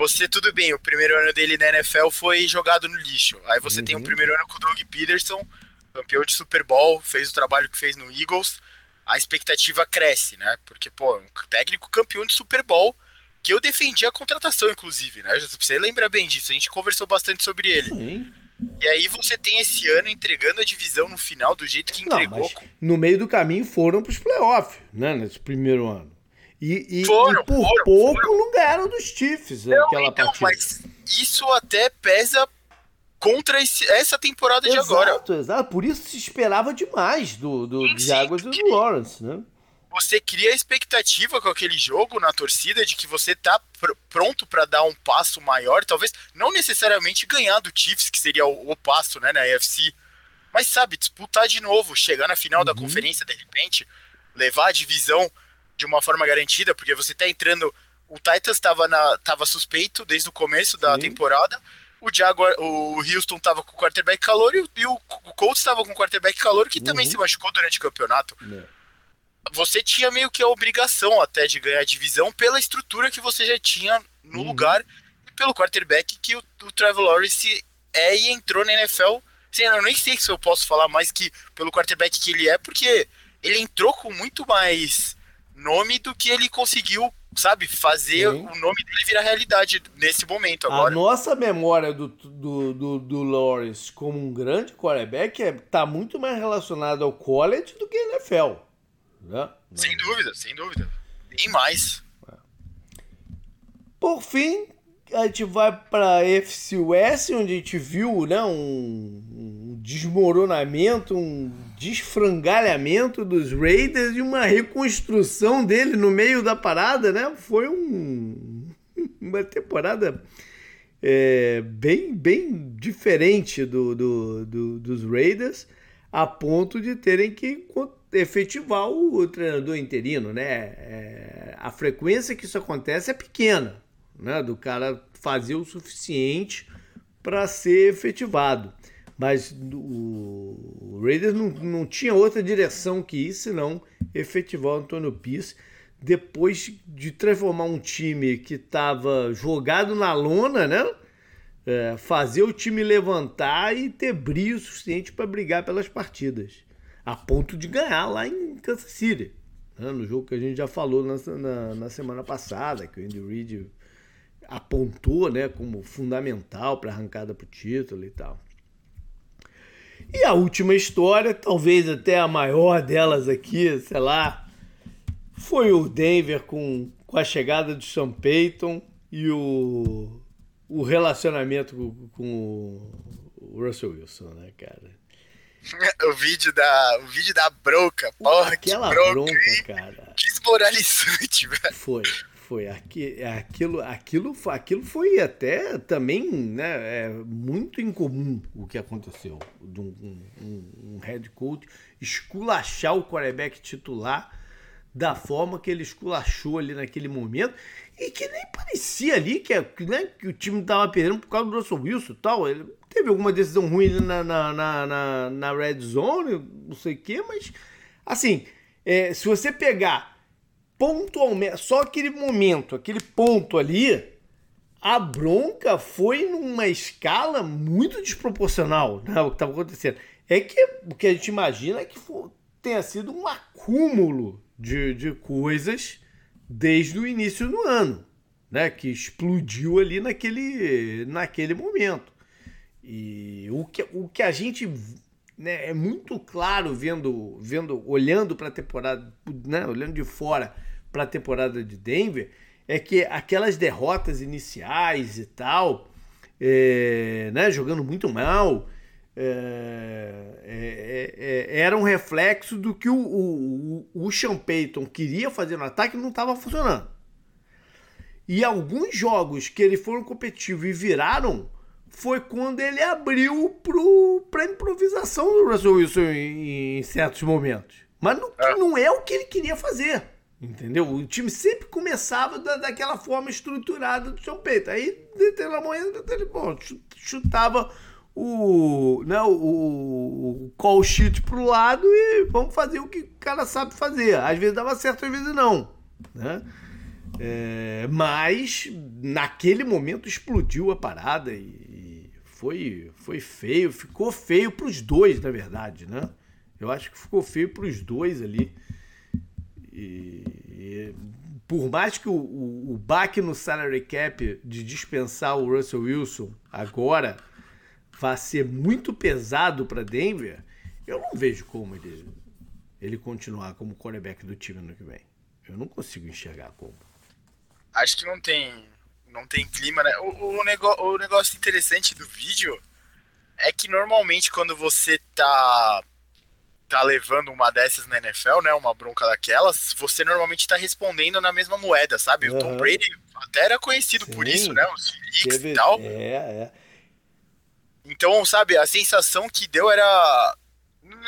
você, tudo bem, o primeiro ano dele na NFL foi jogado no lixo. Aí você uhum. tem o primeiro ano com o Doug Peterson, campeão de Super Bowl, fez o trabalho que fez no Eagles. A expectativa cresce, né? Porque, pô, um técnico campeão de Super Bowl, que eu defendi a contratação, inclusive, né? Você lembra bem disso, a gente conversou bastante sobre ele. Sim. E aí você tem esse ano entregando a divisão no final do jeito que entregou. Não,
no meio do caminho foram para os playoffs, né? Nesse primeiro ano. E, e, foram, e por foram, pouco foram. não ganharam dos Chiefs não, aquela então, partida. Mas
isso até pesa contra esse, essa temporada
exato,
de agora.
Exato, exato. Por isso se esperava demais do, do Jaguars e do Lawrence, né?
você cria expectativa com aquele jogo na torcida de que você tá pr pronto para dar um passo maior, talvez não necessariamente ganhar do Chiefs, que seria o, o passo, né, na AFC, mas sabe, disputar de novo, chegar na final uhum. da conferência de repente, levar a divisão de uma forma garantida, porque você tá entrando, o Titans estava na tava suspeito desde o começo da Sim. temporada. O Jaguar, o Houston tava com o quarterback calor e o, e o Colts estava com o quarterback calor que uhum. também se machucou durante o campeonato. É você tinha meio que a obrigação até de ganhar a divisão pela estrutura que você já tinha no uhum. lugar e pelo quarterback que o, o Trevor Lawrence é e entrou na NFL. Assim, eu nem sei se eu posso falar mais que pelo quarterback que ele é, porque ele entrou com muito mais nome do que ele conseguiu, sabe, fazer Sim. o nome dele virar realidade nesse momento agora.
A nossa memória do, do, do, do Lawrence como um grande quarterback é, tá muito mais relacionada ao college do que a NFL.
Né? Sem dúvida, sem dúvida. E mais.
Por fim, a gente vai para FC West, onde a gente viu né, um, um, desmoronamento, um desfrangalhamento dos Raiders e uma reconstrução dele no meio da parada, né? Foi um, uma temporada é, bem, bem diferente do, do, do, dos Raiders, a ponto de terem que efetivar o treinador interino, né? É, a frequência que isso acontece é pequena, né? Do cara fazer o suficiente para ser efetivado. Mas o Raiders não, não tinha outra direção que isso, senão efetivar o Antônio Pierce depois de transformar um time que estava jogado na lona, né? É, fazer o time levantar e ter brilho suficiente para brigar pelas partidas a ponto de ganhar lá em Kansas City. Né? No jogo que a gente já falou na, na, na semana passada, que o Andy Reid apontou né, como fundamental para a arrancada para o título e tal. E a última história, talvez até a maior delas aqui, sei lá, foi o Denver com, com a chegada de Sean Payton e o, o relacionamento com, com o Russell Wilson, né, cara?
o vídeo da, o vídeo da bronca, porra,
Aquela que bronca, bronca cara.
Desmoralizante, velho.
Foi, foi. Aqui, aquilo, aquilo, aquilo foi até também, né, é muito incomum o que aconteceu. De um, um, um head coach esculachar o quarterback titular da forma que ele esculachou ali naquele momento e que nem parecia ali que, né, que o time tava perdendo por causa do Russell Wilson tal. Ele, Teve alguma decisão ruim na, na, na, na, na red zone, não sei o quê, mas assim, é, se você pegar pontualmente, só aquele momento, aquele ponto ali, a bronca foi numa escala muito desproporcional né, o que estava acontecendo. É que o que a gente imagina é que tenha sido um acúmulo de, de coisas desde o início do ano, né, que explodiu ali naquele, naquele momento. E o que, o que a gente né, é muito claro vendo, vendo olhando para a temporada, né, olhando de fora para a temporada de Denver, é que aquelas derrotas iniciais e tal, é, né, jogando muito mal, é, é, é, era um reflexo do que o, o, o Sean Payton queria fazer no ataque e não estava funcionando. E alguns jogos que ele foram competitivos e viraram foi quando ele abriu para improvisação do Russell Wilson em, em certos momentos. Mas não, é. não é o que ele queria fazer. Entendeu? O time sempre começava da, daquela forma estruturada do seu peito. Aí, pelo momento, ele bom, chutava o, né, o, o call sheet pro lado e vamos fazer o que o cara sabe fazer. Às vezes dava certo, às vezes não. Né? É, mas naquele momento explodiu a parada e foi, foi feio, ficou feio para os dois, na verdade, né? Eu acho que ficou feio para os dois ali. E, e, por mais que o, o, o baque no salary cap de dispensar o Russell Wilson agora vá ser muito pesado para Denver, eu não vejo como ele, ele continuar como quarterback do time no que vem. Eu não consigo enxergar como.
Acho que não tem, não tem clima, né? O, o, negócio, o negócio interessante do vídeo é que normalmente quando você tá tá levando uma dessas na NFL, né, uma bronca daquelas, você normalmente tá respondendo na mesma moeda, sabe? Uhum. O Tom Brady até era conhecido Sim. por isso, né? Os leaks e tal.
É, é.
Então, sabe, a sensação que deu era.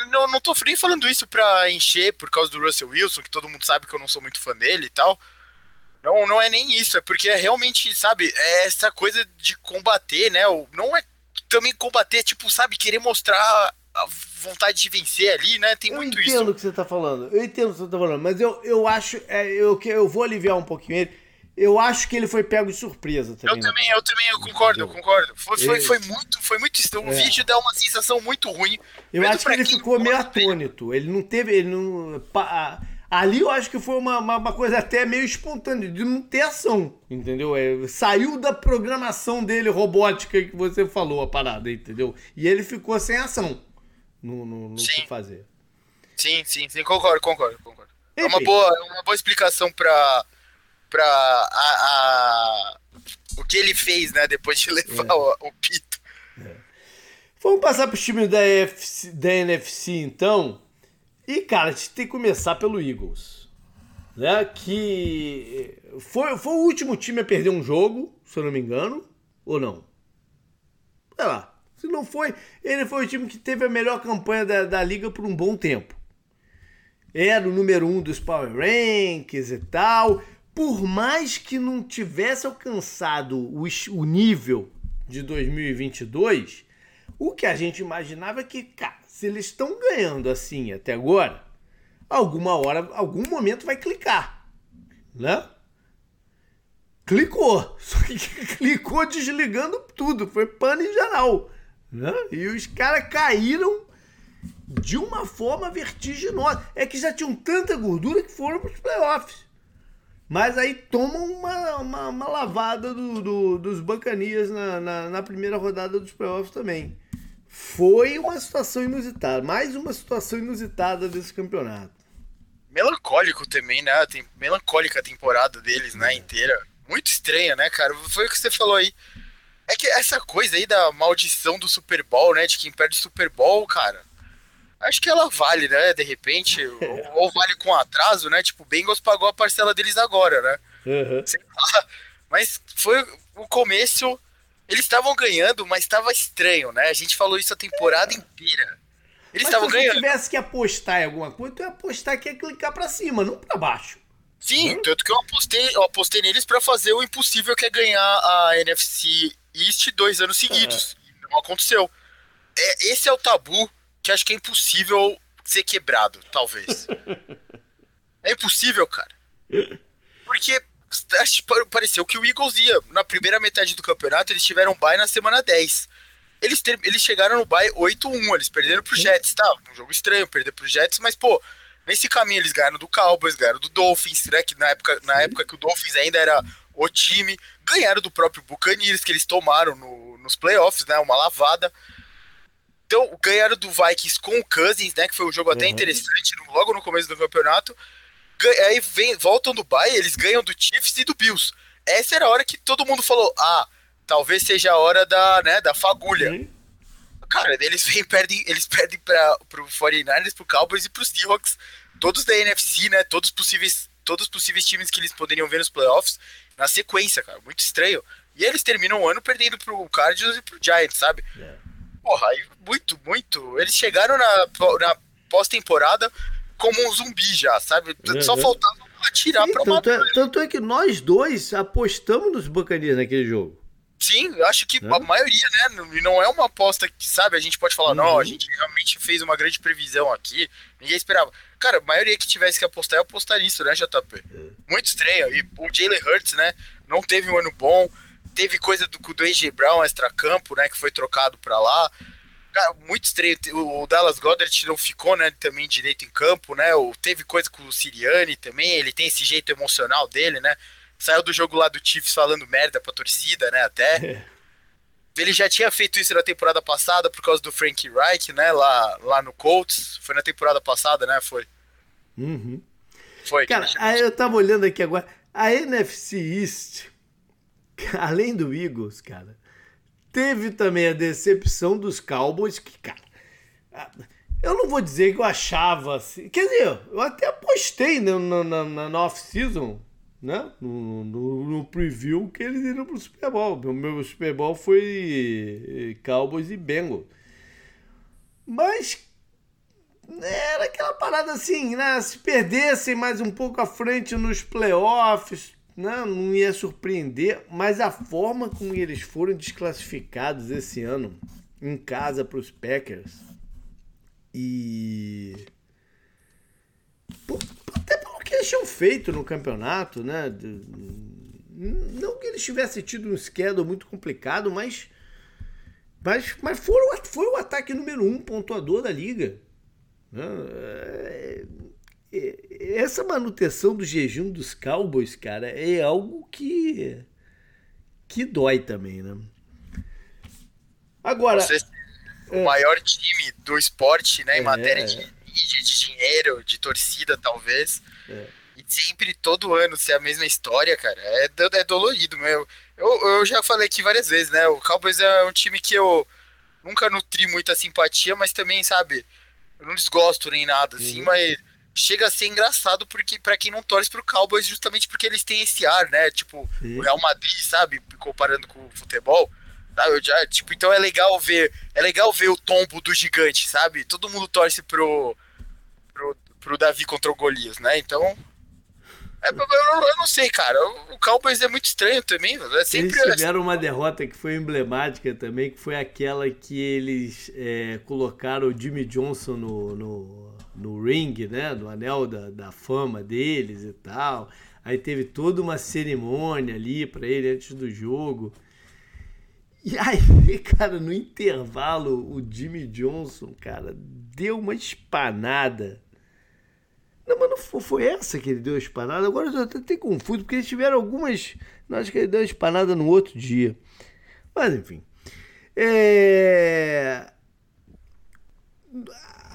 Não, não tô nem falando isso pra encher por causa do Russell Wilson, que todo mundo sabe que eu não sou muito fã dele e tal. Não, não é nem isso, é porque é realmente, sabe, é essa coisa de combater, né? Não é também combater, tipo, sabe, querer mostrar a vontade de vencer ali, né? Tem
eu
muito isso.
Eu entendo o que você tá falando, eu entendo o que você tá falando, mas eu, eu acho, é, eu, eu vou aliviar um pouquinho ele eu acho que ele foi pego de surpresa também.
Eu também, eu também, eu concordo, eu concordo. Foi, foi, foi muito, foi muito estranho. O é. vídeo dá uma sensação muito ruim.
Eu acho que ele ficou meio atônito. Ele não teve, ele não... Ali eu acho que foi uma, uma, uma, coisa até meio espontânea, de não ter ação, entendeu? É, saiu da programação dele robótica que você falou a parada, entendeu? E ele ficou sem ação no, no, no que fazer.
Sim, sim, sim, concordo, concordo, concordo. É uma boa, é uma boa explicação para pra a, a, o que ele fez, né, depois de levar é. o, o, pito. É.
Vamos passar pro time da, EFC, da NFC, então. E, cara, a gente tem que começar pelo Eagles. Né, que foi, foi o último time a perder um jogo, se eu não me engano, ou não? Sei lá. Se não foi, ele foi o time que teve a melhor campanha da, da liga por um bom tempo. Era o número um dos Power Rankings e tal por mais que não tivesse alcançado o, o nível de 2022, o que a gente imaginava é que, cara, se eles estão ganhando assim até agora, alguma hora, algum momento vai clicar, né? Clicou, só que clicou desligando tudo, foi pano em geral, né? E os caras caíram de uma forma vertiginosa. É que já tinham tanta gordura que foram para os playoffs. Mas aí tomam uma, uma, uma lavada do, do, dos Bancanias na, na, na, primeira rodada dos playoffs também. Foi uma situação inusitada, mais uma situação inusitada desse campeonato.
Melancólico também, né? Tem melancólica a temporada deles, né, é. inteira. Muito estranha, né, cara? Foi o que você falou aí. É que essa coisa aí da maldição do Super Bowl, né? De quem perde o Super Bowl, cara acho que ela vale, né? De repente, ou, ou, vale com atraso, né? Tipo, o Bengals pagou a parcela deles agora, né?
Uhum.
Mas foi o começo. Eles estavam ganhando, mas estava estranho, né? A gente falou isso a temporada é. inteira. Eles estavam ganhando.
Se tivesse que apostar em alguma coisa, tu ia apostar que ia clicar para cima, não para baixo.
Sim, hum? tanto que eu apostei, eu apostei neles para fazer o impossível que é ganhar a NFC East dois anos seguidos. Uhum. Não aconteceu. É, esse é o tabu que acho que é impossível ser quebrado, talvez. é impossível, cara. Porque pareceu que o Eagles ia. Na primeira metade do campeonato, eles tiveram bye na semana 10. Eles, ter, eles chegaram no bye 8-1, eles perderam pro Jets, tá? Um jogo estranho, perder pro Jets, mas, pô, nesse caminho eles ganharam do Cowboys, ganharam do Dolphins, né? Que na época, na época que o Dolphins ainda era o time, ganharam do próprio Buccaneers, que eles tomaram no, nos playoffs, né? Uma lavada. Então, ganharam do Vikings com o Cousins, né? Que foi um jogo até uhum. interessante, logo no começo do campeonato. Aí vem, voltam do Bay, eles ganham do Chiefs e do Bills. Essa era a hora que todo mundo falou: ah, talvez seja a hora da, né, da fagulha. Uhum. cara, eles vêm perdem, eles perdem para pro 49ers, pro Cowboys e pro Seahawks, todos da NFC, né? Todos possíveis, todos os possíveis times que eles poderiam ver nos playoffs na sequência, cara, muito estranho. E eles terminam o ano perdendo pro Cardinals e pro Giants, sabe? Yeah. É. Porra, aí muito, muito. Eles chegaram na, na pós-temporada como um zumbi já, sabe? É, Só faltava atirar Sim, pra
tanto é, tanto é que nós dois apostamos nos Buccaneers naquele jogo.
Sim, eu acho que é. a maioria, né? Não é uma aposta que, sabe, a gente pode falar, uhum. não, a uhum. gente realmente fez uma grande previsão aqui, ninguém esperava. Cara, a maioria que tivesse que apostar, ia apostar nisso, né, JP? É. Muito estranho. E o Jalen Hurts, né, não teve um ano bom, teve coisa do, do AJ Brown, extra-campo, né, que foi trocado pra lá. Cara, muito estranho. O Dallas Goddard não ficou, né, também direito em campo, né? Teve coisa com o Siriani também, ele tem esse jeito emocional dele, né? Saiu do jogo lá do Chiefs falando merda pra torcida, né, até. É. Ele já tinha feito isso na temporada passada por causa do Frank Reich, né, lá, lá no Colts. Foi na temporada passada, né, foi.
Uhum.
Foi.
Cara, aí eu tava olhando aqui agora. A NFC East, além do Eagles, cara, Teve também a decepção dos Cowboys, que, cara. Eu não vou dizer que eu achava assim. Quer dizer, eu até apostei na, na, na off-season, né? No, no, no, preview que eles iram pro Super Bowl. O meu Super Bowl foi Cowboys e Bengals. Mas era aquela parada assim, né? Se perdessem mais um pouco à frente nos playoffs, não, não ia surpreender, mas a forma como eles foram desclassificados esse ano em casa para os Packers e até pelo que eles tinham feito no campeonato, né? Não que eles tivessem tido um schedule muito complicado, mas mas, mas foram, foi o ataque número um pontuador da liga. Né? É, essa manutenção do jejum dos Cowboys, cara, é algo que que dói também, né? Agora, Você,
o é, maior time do esporte, né, em é, matéria de, de, de, dinheiro, de torcida, talvez. É. E sempre, todo ano, ser a mesma história, cara, é, é dolorido, meu. Eu, eu já falei aqui várias vezes, né? O Cowboys é um time que eu nunca nutri muita simpatia, mas também, sabe, eu não desgosto nem nada, assim, uhum. mas chega a ser engraçado porque para quem não torce pro Cowboys justamente porque eles têm esse ar, né? Tipo, o Real Madrid, sabe, comparando com o futebol. Tá? Eu já, tipo, então é legal ver, é legal ver o tombo do gigante, sabe? Todo mundo torce pro pro, Davi contra o Golias, né? Então, é, eu, eu, não sei, cara. O Cowboys é muito estranho também. É sempre
eles tiveram uma derrota que foi emblemática também, que foi aquela que eles é, colocaram o Jimmy Johnson no, no no ring, né? No anel da, da fama deles e tal. Aí teve toda uma cerimônia ali para ele antes do jogo. E aí, cara, no intervalo, o Jimmy Johnson, cara, deu uma espanada. Não, mas não foi essa que ele deu a espanada. Agora eu tô até confuso, porque eles tiveram algumas. Não, acho que ele deu a espanada no outro dia. Mas enfim. É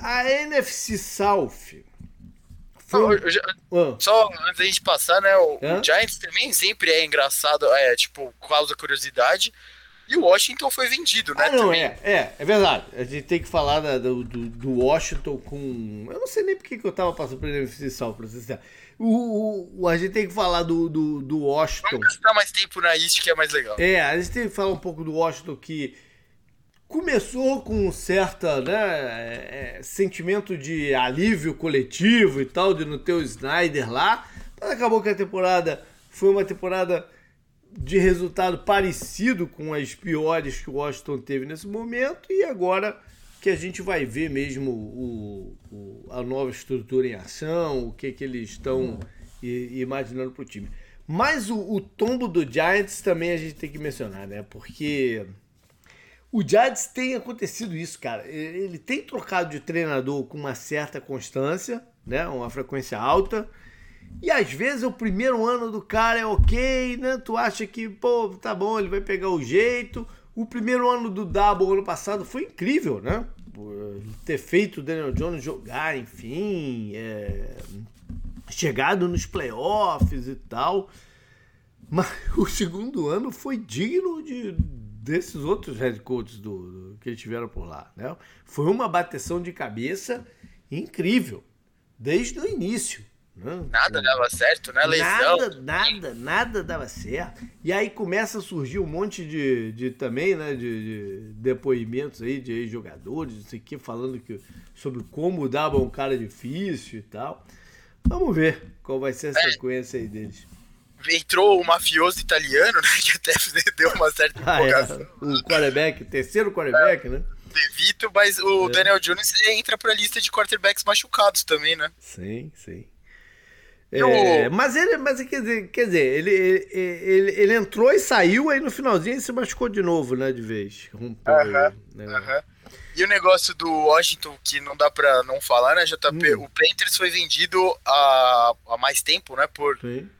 a NFC South.
Foi... Não, já, ah. Só antes da gente passar, né? O, o, Giants também sempre é engraçado, é tipo, causa curiosidade. E o Washington foi vendido, né?
Ah, não, também. é, é, é verdade. A gente tem que falar da, do, do, Washington com. Eu não sei nem porque que eu tava passando NFC South, pra você o, o, a gente tem que falar do, do, do Washington. Vamos
gastar mais tempo na East que é mais legal.
É, a gente tem que falar um pouco do Washington que começou com um certo né, é, é, sentimento de alívio coletivo e tal, de não ter o Snyder lá, mas acabou que a temporada foi uma temporada de resultado parecido com as piores que o Washington teve nesse momento e agora que a gente vai ver mesmo o, o a nova estrutura em ação, o que, que eles estão imaginando para o time. Mas o, o tombo do Giants também a gente tem que mencionar, né? Porque o Giants tem acontecido isso, cara. Ele tem trocado de treinador com uma certa constância, né? Uma frequência alta. E às vezes o primeiro ano do cara é ok, né? Tu acha que, pô, tá bom, ele vai pegar o jeito. O primeiro ano do Double ano passado foi incrível, né? Ter feito o Daniel Jones jogar, enfim, é... chegado nos playoffs e tal. Mas o segundo ano foi digno de desses outros head coaches do, do, que eles tiveram por lá. Né? Foi uma bateção de cabeça incrível, desde o início.
Né? Nada dava certo, né?
Lesão. Nada, nada, nada dava certo. E aí começa a surgir um monte de, de também, né? De, de depoimentos aí de jogadores, não sei o que, falando que, sobre como dava um cara difícil e tal. Vamos ver qual vai ser a é. sequência aí deles
entrou o mafioso italiano, né? Que até deu uma certa empolgação.
Ah, é. O quarterback, terceiro quarterback, é, né?
Devito, mas o é. Daniel Jones entra pra lista de quarterbacks machucados também, né?
Sim, sim. É, mas ele, mas quer dizer, quer dizer ele, ele, ele, entrou e saiu, aí no finalzinho ele se machucou de novo, né? De vez.
Rompeu. Uh -huh, né? uh -huh. E o negócio do Washington, que não dá pra não falar, né, JP? Hum. O Panthers foi vendido há, há mais tempo, né? Por Sim.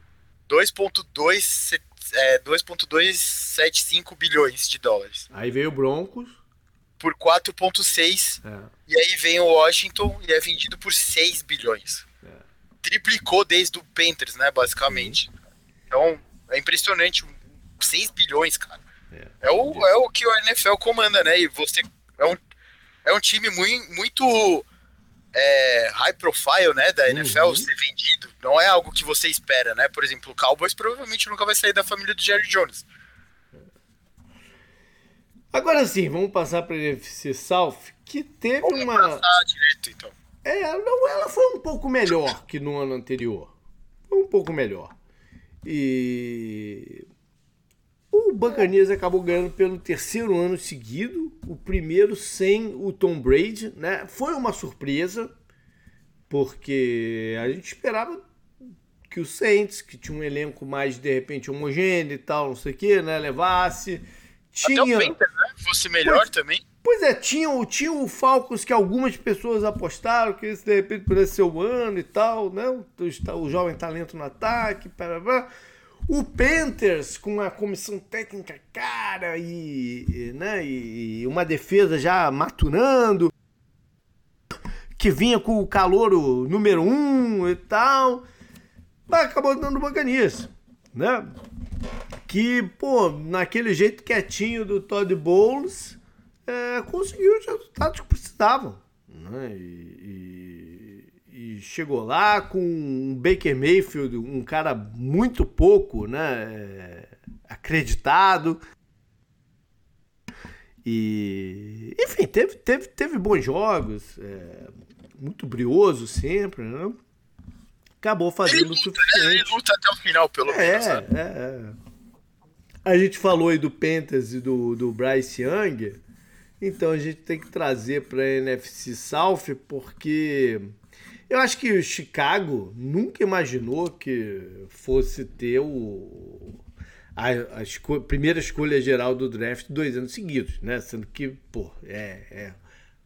2,275 é, 2,275 bilhões de dólares.
Aí veio o Broncos.
Por 4,6. É. E aí vem o Washington e é vendido por 6 bilhões. Triplicou desde o Panthers, né, basicamente. Então, é impressionante. 6 bilhões, cara. É. é, o, é o que o NFL comanda, né? E você. É um, é um time muito, muito é, high profile, né, da NFL uhum. ser vendido. Não é algo que você espera, né? Por exemplo, o Cowboys provavelmente nunca vai sair da família do Jerry Jones.
Agora sim, vamos passar para a NFC South, que teve vamos uma.
Passar direto, então.
É, não, ela foi um pouco melhor que no ano anterior. Foi um pouco melhor. E o Buccaneers acabou ganhando pelo terceiro ano seguido, o primeiro sem o Tom Brady, né? Foi uma surpresa, porque a gente esperava que o Saints, que tinha um elenco mais de repente homogêneo e tal, não sei o que, né, levasse. Tinha... Até o
Panthers, né? Fosse melhor
pois,
também.
Pois é, tinha, tinha o Falcons que algumas pessoas apostaram que esse de repente pudesse ser o ano e tal, né? O, o jovem talento no ataque, para o Panthers, com uma comissão técnica cara e, e, né, e uma defesa já maturando, que vinha com o calor número um e tal, acabou dando baganice, né? Que, pô, naquele jeito quietinho do Todd Bowles, é, conseguiu os resultados que precisavam. Né? E, e chegou lá com um Baker Mayfield, um cara muito pouco né, acreditado. E, enfim, teve, teve, teve bons jogos, é, muito brioso sempre, né? Acabou fazendo ele luta, o suficiente. Né?
Ele luta até o final, pelo
é, menos. É, é. A gente falou aí do Panthers e do, do Bryce Young, então a gente tem que trazer para a NFC South, porque eu acho que o Chicago nunca imaginou que fosse ter o, a, a esco primeira escolha geral do draft dois anos seguidos, né? Sendo que, pô, é, é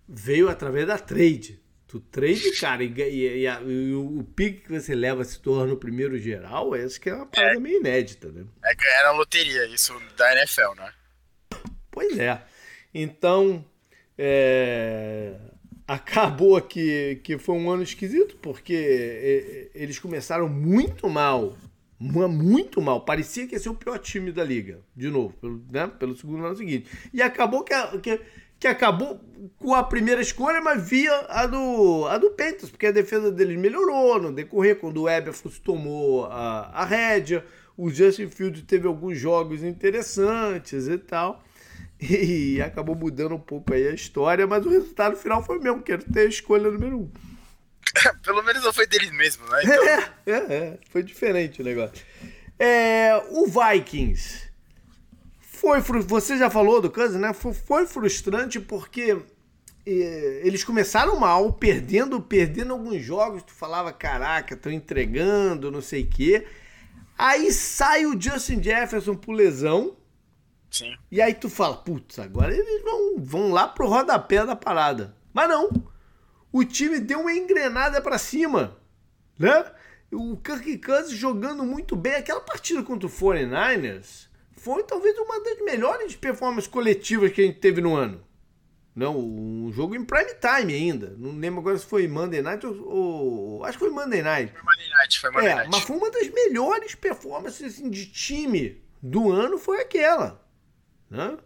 veio através da trade. Tu trade, cara, e, e, e, a, e o pique que você leva se torna o primeiro geral, essa que é uma parada é, meio inédita, né?
É ganhar a loteria, isso da NFL, né?
Pois é. Então, é, acabou que, que foi um ano esquisito, porque eles começaram muito mal. Muito mal. Parecia que ia ser o pior time da liga. De novo, pelo, né, pelo segundo ano seguinte. E acabou que, que, que acabou com a primeira escolha, mas via a do, a do Panthers, porque a defesa deles melhorou no decorrer, quando o Eberflus tomou a, a rédea. O Justin Field teve alguns jogos interessantes e tal. E acabou mudando um pouco aí a história, mas o resultado final foi mesmo, que era ter a escolha número um.
Pelo menos não foi deles mesmo, né?
Então... É, é, é, foi diferente o negócio. É, o Vikings foi você já falou do Kansas, né? Foi, foi frustrante porque é, eles começaram mal, perdendo, perdendo alguns jogos. Tu falava, caraca, estão entregando, não sei o quê. Aí sai o Justin Jefferson por lesão
Sim.
E aí tu fala, putz, agora eles vão, vão lá pro rodapé da parada. Mas não. O time deu uma engrenada para cima, né? O Kirk Cousins jogando muito bem. Aquela partida contra o 49ers foi talvez uma das melhores performances coletivas que a gente teve no ano. Não, um jogo em prime time ainda. Não lembro agora se foi Monday Night ou. ou acho que foi Monday Night.
Foi Monday Night, foi Monday
é,
Night.
Mas foi uma das melhores performances assim, de time do ano, foi aquela. Né?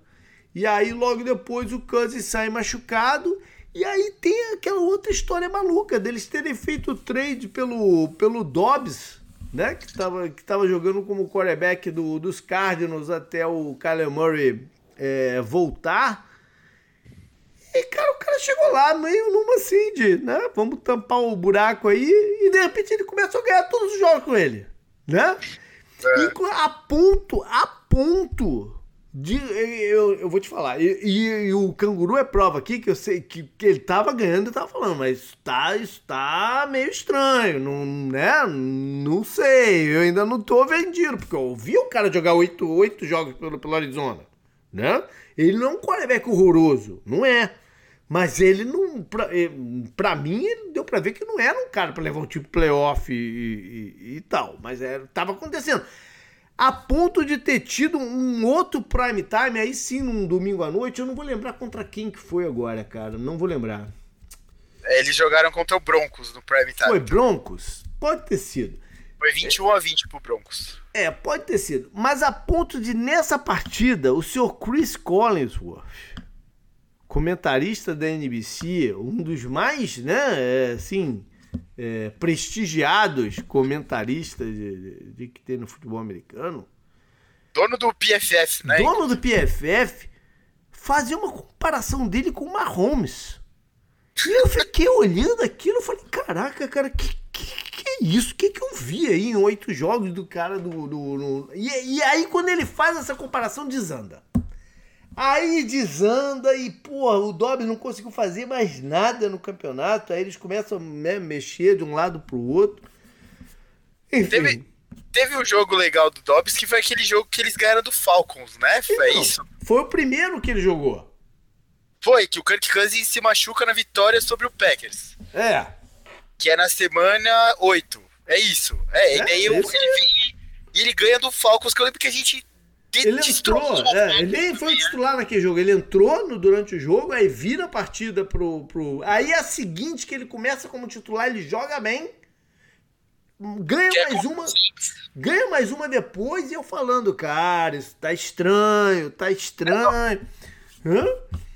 E aí logo depois o Cousins sai machucado. E aí tem aquela outra história maluca deles terem feito o trade pelo, pelo Dobbs, né? Que estava que tava jogando como quarterback do, dos Cardinals até o Kyler Murray é, voltar. E, cara, o cara chegou lá meio numa assim de, né? Vamos tampar o buraco aí. E de repente ele começou a ganhar todos os jogos com ele, né? É. E a ponto, a ponto de. Eu, eu vou te falar. E, e, e, o canguru é prova aqui que eu sei que, que ele tava ganhando e tava falando, mas tá, isso tá meio estranho, não, né? Não sei, eu ainda não tô vendido, porque eu ouvi o cara jogar oito, oito jogos pelo, pelo Arizona, né? Ele não é um quarterback horroroso, não é. Mas ele não. Pra, pra mim, deu pra ver que não era um cara pra levar o tipo playoff e, e, e, tal. Mas era, tava acontecendo. A ponto de ter tido um outro prime time, aí sim, num domingo à noite. Eu não vou lembrar contra quem que foi agora, cara. Não vou lembrar.
É, eles jogaram contra o Broncos no prime time.
Foi Broncos? Pode ter sido.
Foi 21 é, a 20 pro Broncos.
É, pode ter sido. Mas a ponto de, nessa partida, o senhor Chris Collinsworth comentarista da NBC, um dos mais, né, assim, é, prestigiados comentaristas de, de, de, que tem no futebol americano.
Dono do PFF, né?
Dono do PFF, fazia uma comparação dele com o Mahomes. E eu fiquei olhando aquilo e falei, caraca, cara, que, que, que é isso? O que, que eu vi aí em oito jogos do cara do. do, do... E, e aí, quando ele faz essa comparação, desanda. Aí desanda e, porra, o Dobbs não conseguiu fazer mais nada no campeonato. Aí eles começam a né, mexer de um lado pro outro.
Enfim. Teve, teve um jogo legal do Dobbs que foi aquele jogo que eles ganharam do Falcons, né? Foi então, isso?
Foi o primeiro que ele jogou.
Foi, que o Kirk Cousins se machuca na vitória sobre o Packers.
É.
Que é na semana 8. É isso. É, é e daí ele, vem e ele ganha do Falcons, que eu lembro que a gente
ele entrou, é, ele nem foi titular naquele jogo, ele entrou no, durante o jogo, aí vira a partida pro, pro. Aí a seguinte que ele começa como titular, ele joga bem, ganha que é mais é uma. Ganha mais uma depois e eu falando, cara, isso tá estranho, tá estranho. Hã?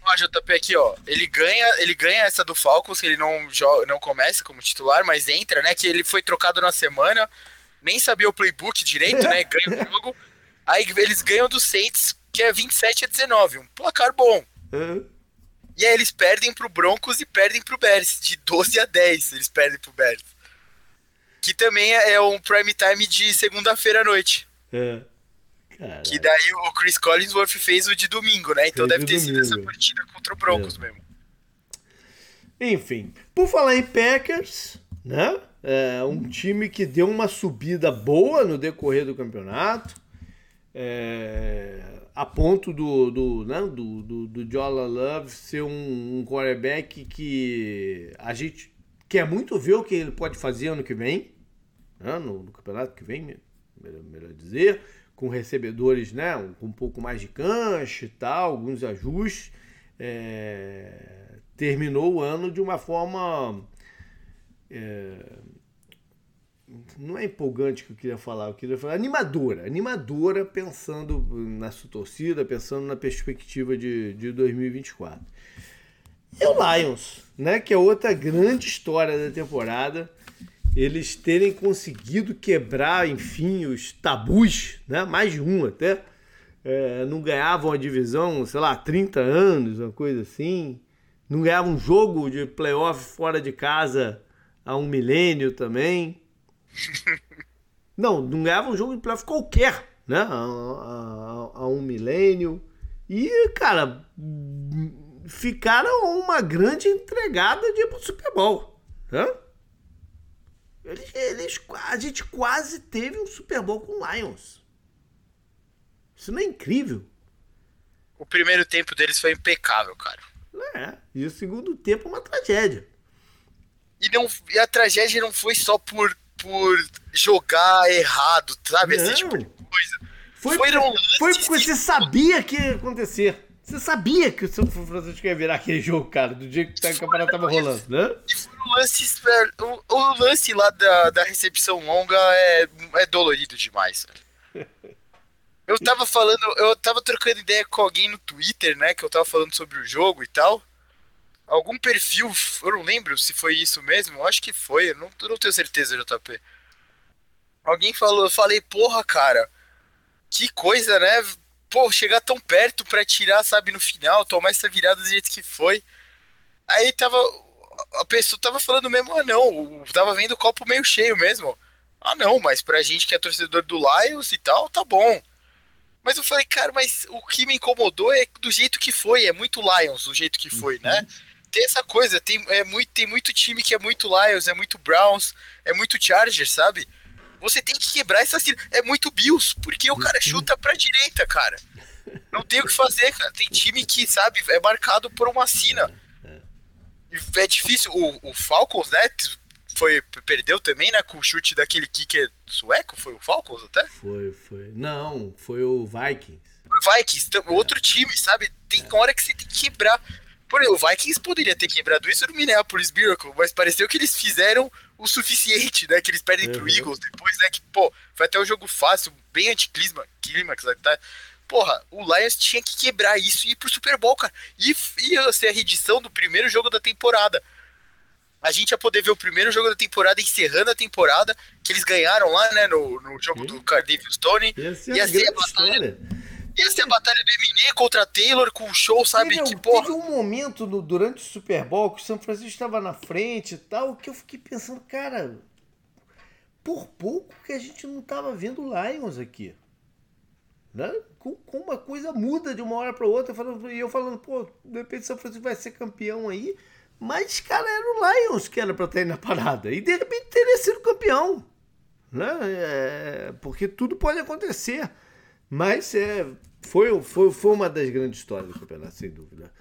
Ó, JP aqui, ó. Ele ganha, ele ganha essa do Falcons, que ele não, joga, não começa como titular, mas entra, né? Que ele foi trocado na semana, nem sabia o playbook direito, né? Ganha o jogo. Aí eles ganham do Saints, que é 27 a 19, um placar bom. Uhum. E aí eles perdem pro Broncos e perdem pro Bears, de 12 a 10 eles perdem pro Bears. Que também é um prime time de segunda-feira à noite. É. Que daí o Chris Collinsworth fez o de domingo, né? Então fez deve ter domingo. sido essa partida contra o Broncos é. mesmo.
Enfim, por falar em Packers, né? É um time que deu uma subida boa no decorrer do campeonato é, a ponto do, do, né, do, do, do Jola Love ser um, um quarterback que a gente quer muito ver o que ele pode fazer ano que vem, né, no, no, campeonato que vem, melhor, melhor dizer, com recebedores né, com um pouco mais de cancha e tal, alguns ajustes. É, terminou o ano de uma forma é, não é empolgante que eu queria falar, eu queria falar animadora, animadora pensando na sua torcida, pensando na perspectiva de, de 2024. E o Lions, né, que é outra grande história da temporada, eles terem conseguido quebrar, enfim, os tabus, né, mais de um até, é, não ganhavam a divisão, sei lá, 30 anos, uma coisa assim, não ganhavam um jogo de playoff fora de casa há um milênio também, não, não ganhava um jogo de playoff qualquer, né? Há, um milênio. E, cara, ficaram uma grande entregada de ir pro Super Bowl. Né? Eles, eles, a gente quase teve um Super Bowl com Lions. Isso não é incrível?
O primeiro tempo deles foi impecável, cara.
É, e o segundo tempo uma tragédia.
E, não, e a tragédia não foi só por por jogar errado, sabe? Não. Esse tipo de coisa.
Foi, Foram foi porque você sabia que ia acontecer. Você sabia que o São Francisco ia virar aquele jogo, cara, do dia que o campeonato tava rolando, né?
E foram lances, o, o, lance lá da, da recepção longa é, é dolorido demais. Eu tava falando, eu tava trocando ideia com alguém no Twitter, né? Que eu tava falando sobre o jogo e tal. Algum perfil, eu não lembro se foi isso mesmo, eu acho que foi, eu não, eu não tenho certeza, JP. Alguém falou, eu falei, porra, cara, que coisa, né? Pô, chegar tão perto pra tirar, sabe, no final, tomar essa virada do jeito que foi. Aí tava. A pessoa tava falando mesmo, ah não, tava vendo o copo meio cheio mesmo. Ah não, mas pra gente que é torcedor do Lions e tal, tá bom. Mas eu falei, cara, mas o que me incomodou é do jeito que foi, é muito Lions do jeito que foi, né? Uhum. Tem essa coisa, tem, é muito, tem muito time que é muito Lions, é muito Browns, é muito Chargers, sabe? Você tem que quebrar essa cena. É muito Bills, porque o cara uhum. chuta pra direita, cara. Não tem o que fazer, cara. Tem time que, sabe, é marcado por uma sina. É difícil. O, o Falcons, né? Foi, perdeu também, né? Com o chute daquele kicker sueco? Foi o Falcons até?
Foi, foi. Não, foi o Vikings.
O Vikings, outro time, sabe? Tem é. hora que você tem que quebrar. Por exemplo, o Vikings poderia ter quebrado isso no Minneapolis Miracle, mas pareceu que eles fizeram o suficiente, né? Que eles perdem uhum. pro Eagles depois, né? Que, pô, foi até um jogo fácil, bem anticlímax, tá? Porra, o Lions tinha que quebrar isso e ir pro Super Bowl, cara. E ia ser a reedição do primeiro jogo da temporada. A gente ia poder ver o primeiro jogo da temporada encerrando a temporada, que eles ganharam lá, né, no, no jogo do Cardiff Stone.
Ia ser, ia ser a batalha. História
essa é a batalha do Eminem contra Taylor com o show, sabe? Teve, que porra.
Teve um momento no, durante o Super Bowl que o São Francisco estava na frente e tal, que eu fiquei pensando, cara, por pouco que a gente não estava vendo Lions aqui. Né? Com, com, uma coisa muda de uma hora para outra, falando, e eu falando, pô, de repente o São Francisco vai ser campeão aí, mas, cara, era o Lions que era para ter na parada, e de repente teria sido campeão. Né? É, porque tudo pode acontecer. Mas é, foi, foi, foi uma das grandes histórias do campeonato, sem dúvida.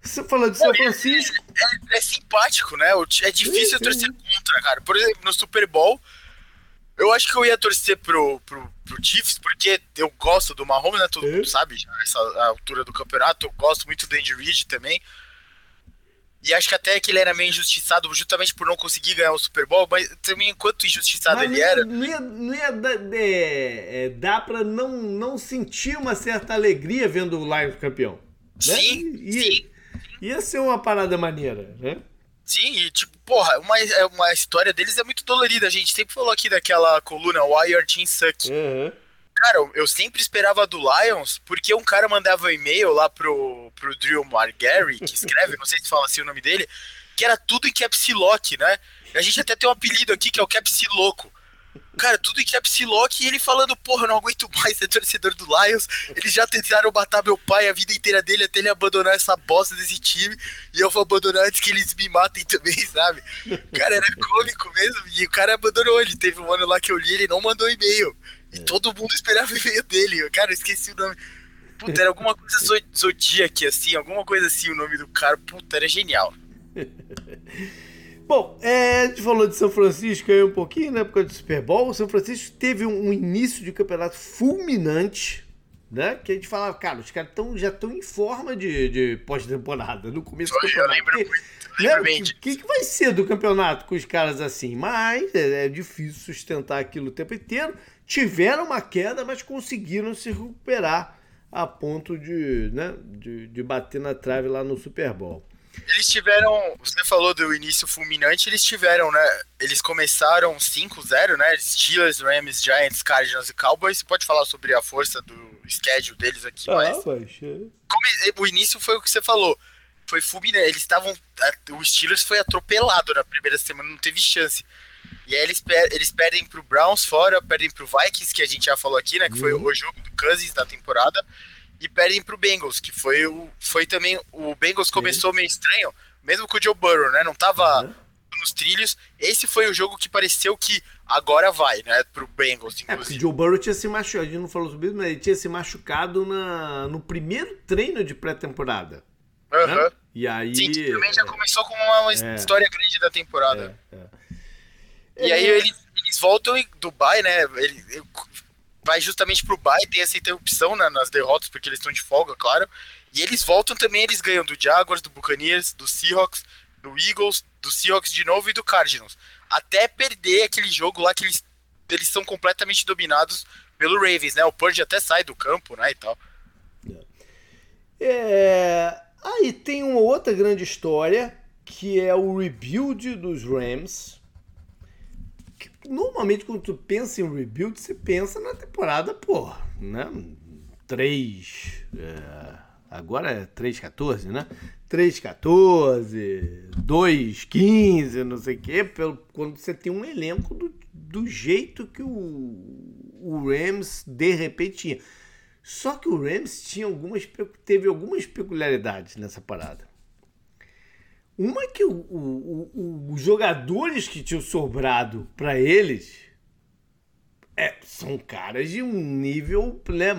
Você falou de São Francisco.
É, é, é, simpático, né? É difícil torcer contra, cara. Por exemplo, no Super Bowl, eu acho que eu ia torcer pro, pro, pro Chiefs, porque eu gosto do Mahomes, né? Todo mundo sabe, essa altura do campeonato. Eu gosto muito do Andy Reid também. E acho que até que ele era meio injustiçado justamente por não conseguir ganhar o Super Bowl, mas também enquanto injustiçado mas ele era.
Não ia, não ia dar, é, dá pra não, não sentir uma certa alegria vendo o Lions campeão.
Né? Sim,
ia,
sim.
Ia ser uma parada maneira, né?
Sim, e tipo, porra, uma, é, uma história deles é muito dolorida. A gente sempre falou aqui daquela coluna Why Your Team Suck.
Uhum.
Cara, eu sempre esperava do Lions, porque um cara mandava um e-mail lá pro, pro Drew Margary, que escreve, não sei se fala assim o nome dele, que era tudo em caps lock, né? A gente até tem um apelido aqui que é o caps louco. Cara, tudo em caps lock e ele falando, porra, eu não aguento mais ser torcedor do Lions. Eles já tentaram matar meu pai a vida inteira dele até ele abandonar essa bosta desse time. E eu vou abandonar antes que eles me matem também, sabe? Cara, era cômico mesmo. E o cara abandonou. Ele teve um ano lá que eu li, ele não mandou e-mail. E todo mundo esperava o e-mail dele. Cara, eu esqueci o nome. Puta, era alguma coisa Zodiac, assim, alguma coisa assim o nome do cara. Puta, era genial.
Bom, é, a gente falou de São Francisco aí um pouquinho, né? Por causa do Super Bowl. O São Francisco teve um, um início de campeonato fulminante, né? Que a gente falava, cara, os caras tão, já estão em forma de, de pós-temporada, no começo do campeonato.
Eu lembro muito. Né? O
que, que, vai ser do campeonato com os caras assim? Mas é, é difícil sustentar aquilo o tempo inteiro tiveram uma queda, mas conseguiram se recuperar a ponto de, né, de, de bater na trave lá no Super Bowl.
Eles tiveram, você falou do início fulminante, eles tiveram, né? Eles começaram 5-0, né? Steelers, Rams, Giants, Cardinals e Cowboys. Você pode falar sobre a força do schedule deles aqui,
ah, mas.
O início foi o que você falou. Foi fulminante. Eles estavam. O Steelers foi atropelado na primeira semana, não teve chance. E aí eles, per eles perdem pro Browns fora, perdem pro Vikings, que a gente já falou aqui, né? Que foi uhum. o jogo do Cousins da temporada. E perdem pro Bengals, que foi o. Foi também. O Bengals começou meio estranho, mesmo com o Joe Burrow, né? Não tava uhum. nos trilhos. Esse foi o jogo que pareceu que agora vai, né? Pro Bengals,
inclusive. É, porque o Joe Burrow tinha se machucado, a gente não falou sobre isso, mas ele tinha se machucado na, no primeiro treino de pré-temporada.
Uhum. Né?
E aí.
Sim, também já começou com uma é, história grande da temporada. É, é. E aí eles, eles voltam em Dubai, né? Ele, ele vai justamente pro Dubai, tem essa interrupção né, nas derrotas, porque eles estão de folga, claro. E eles voltam também, eles ganham do Jaguars, do Buccaneers, do Seahawks, do Eagles, do Seahawks de novo e do Cardinals. Até perder aquele jogo lá que eles, eles são completamente dominados pelo Ravens, né? O Purge até sai do campo, né, e tal.
É... Aí tem uma outra grande história, que é o rebuild dos Rams. Normalmente, quando tu pensa em rebuild, você pensa na temporada, pô, né? 3. É... Agora é 3-14, né? 3-14, 2-15, não sei o quê, pelo, quando você tem um elenco do, do jeito que o, o Rams de repente tinha. Só que o Rams tinha algumas, teve algumas peculiaridades nessa parada. Uma que o, o, o, os jogadores que tinham sobrado para eles é, são caras de um nível, né,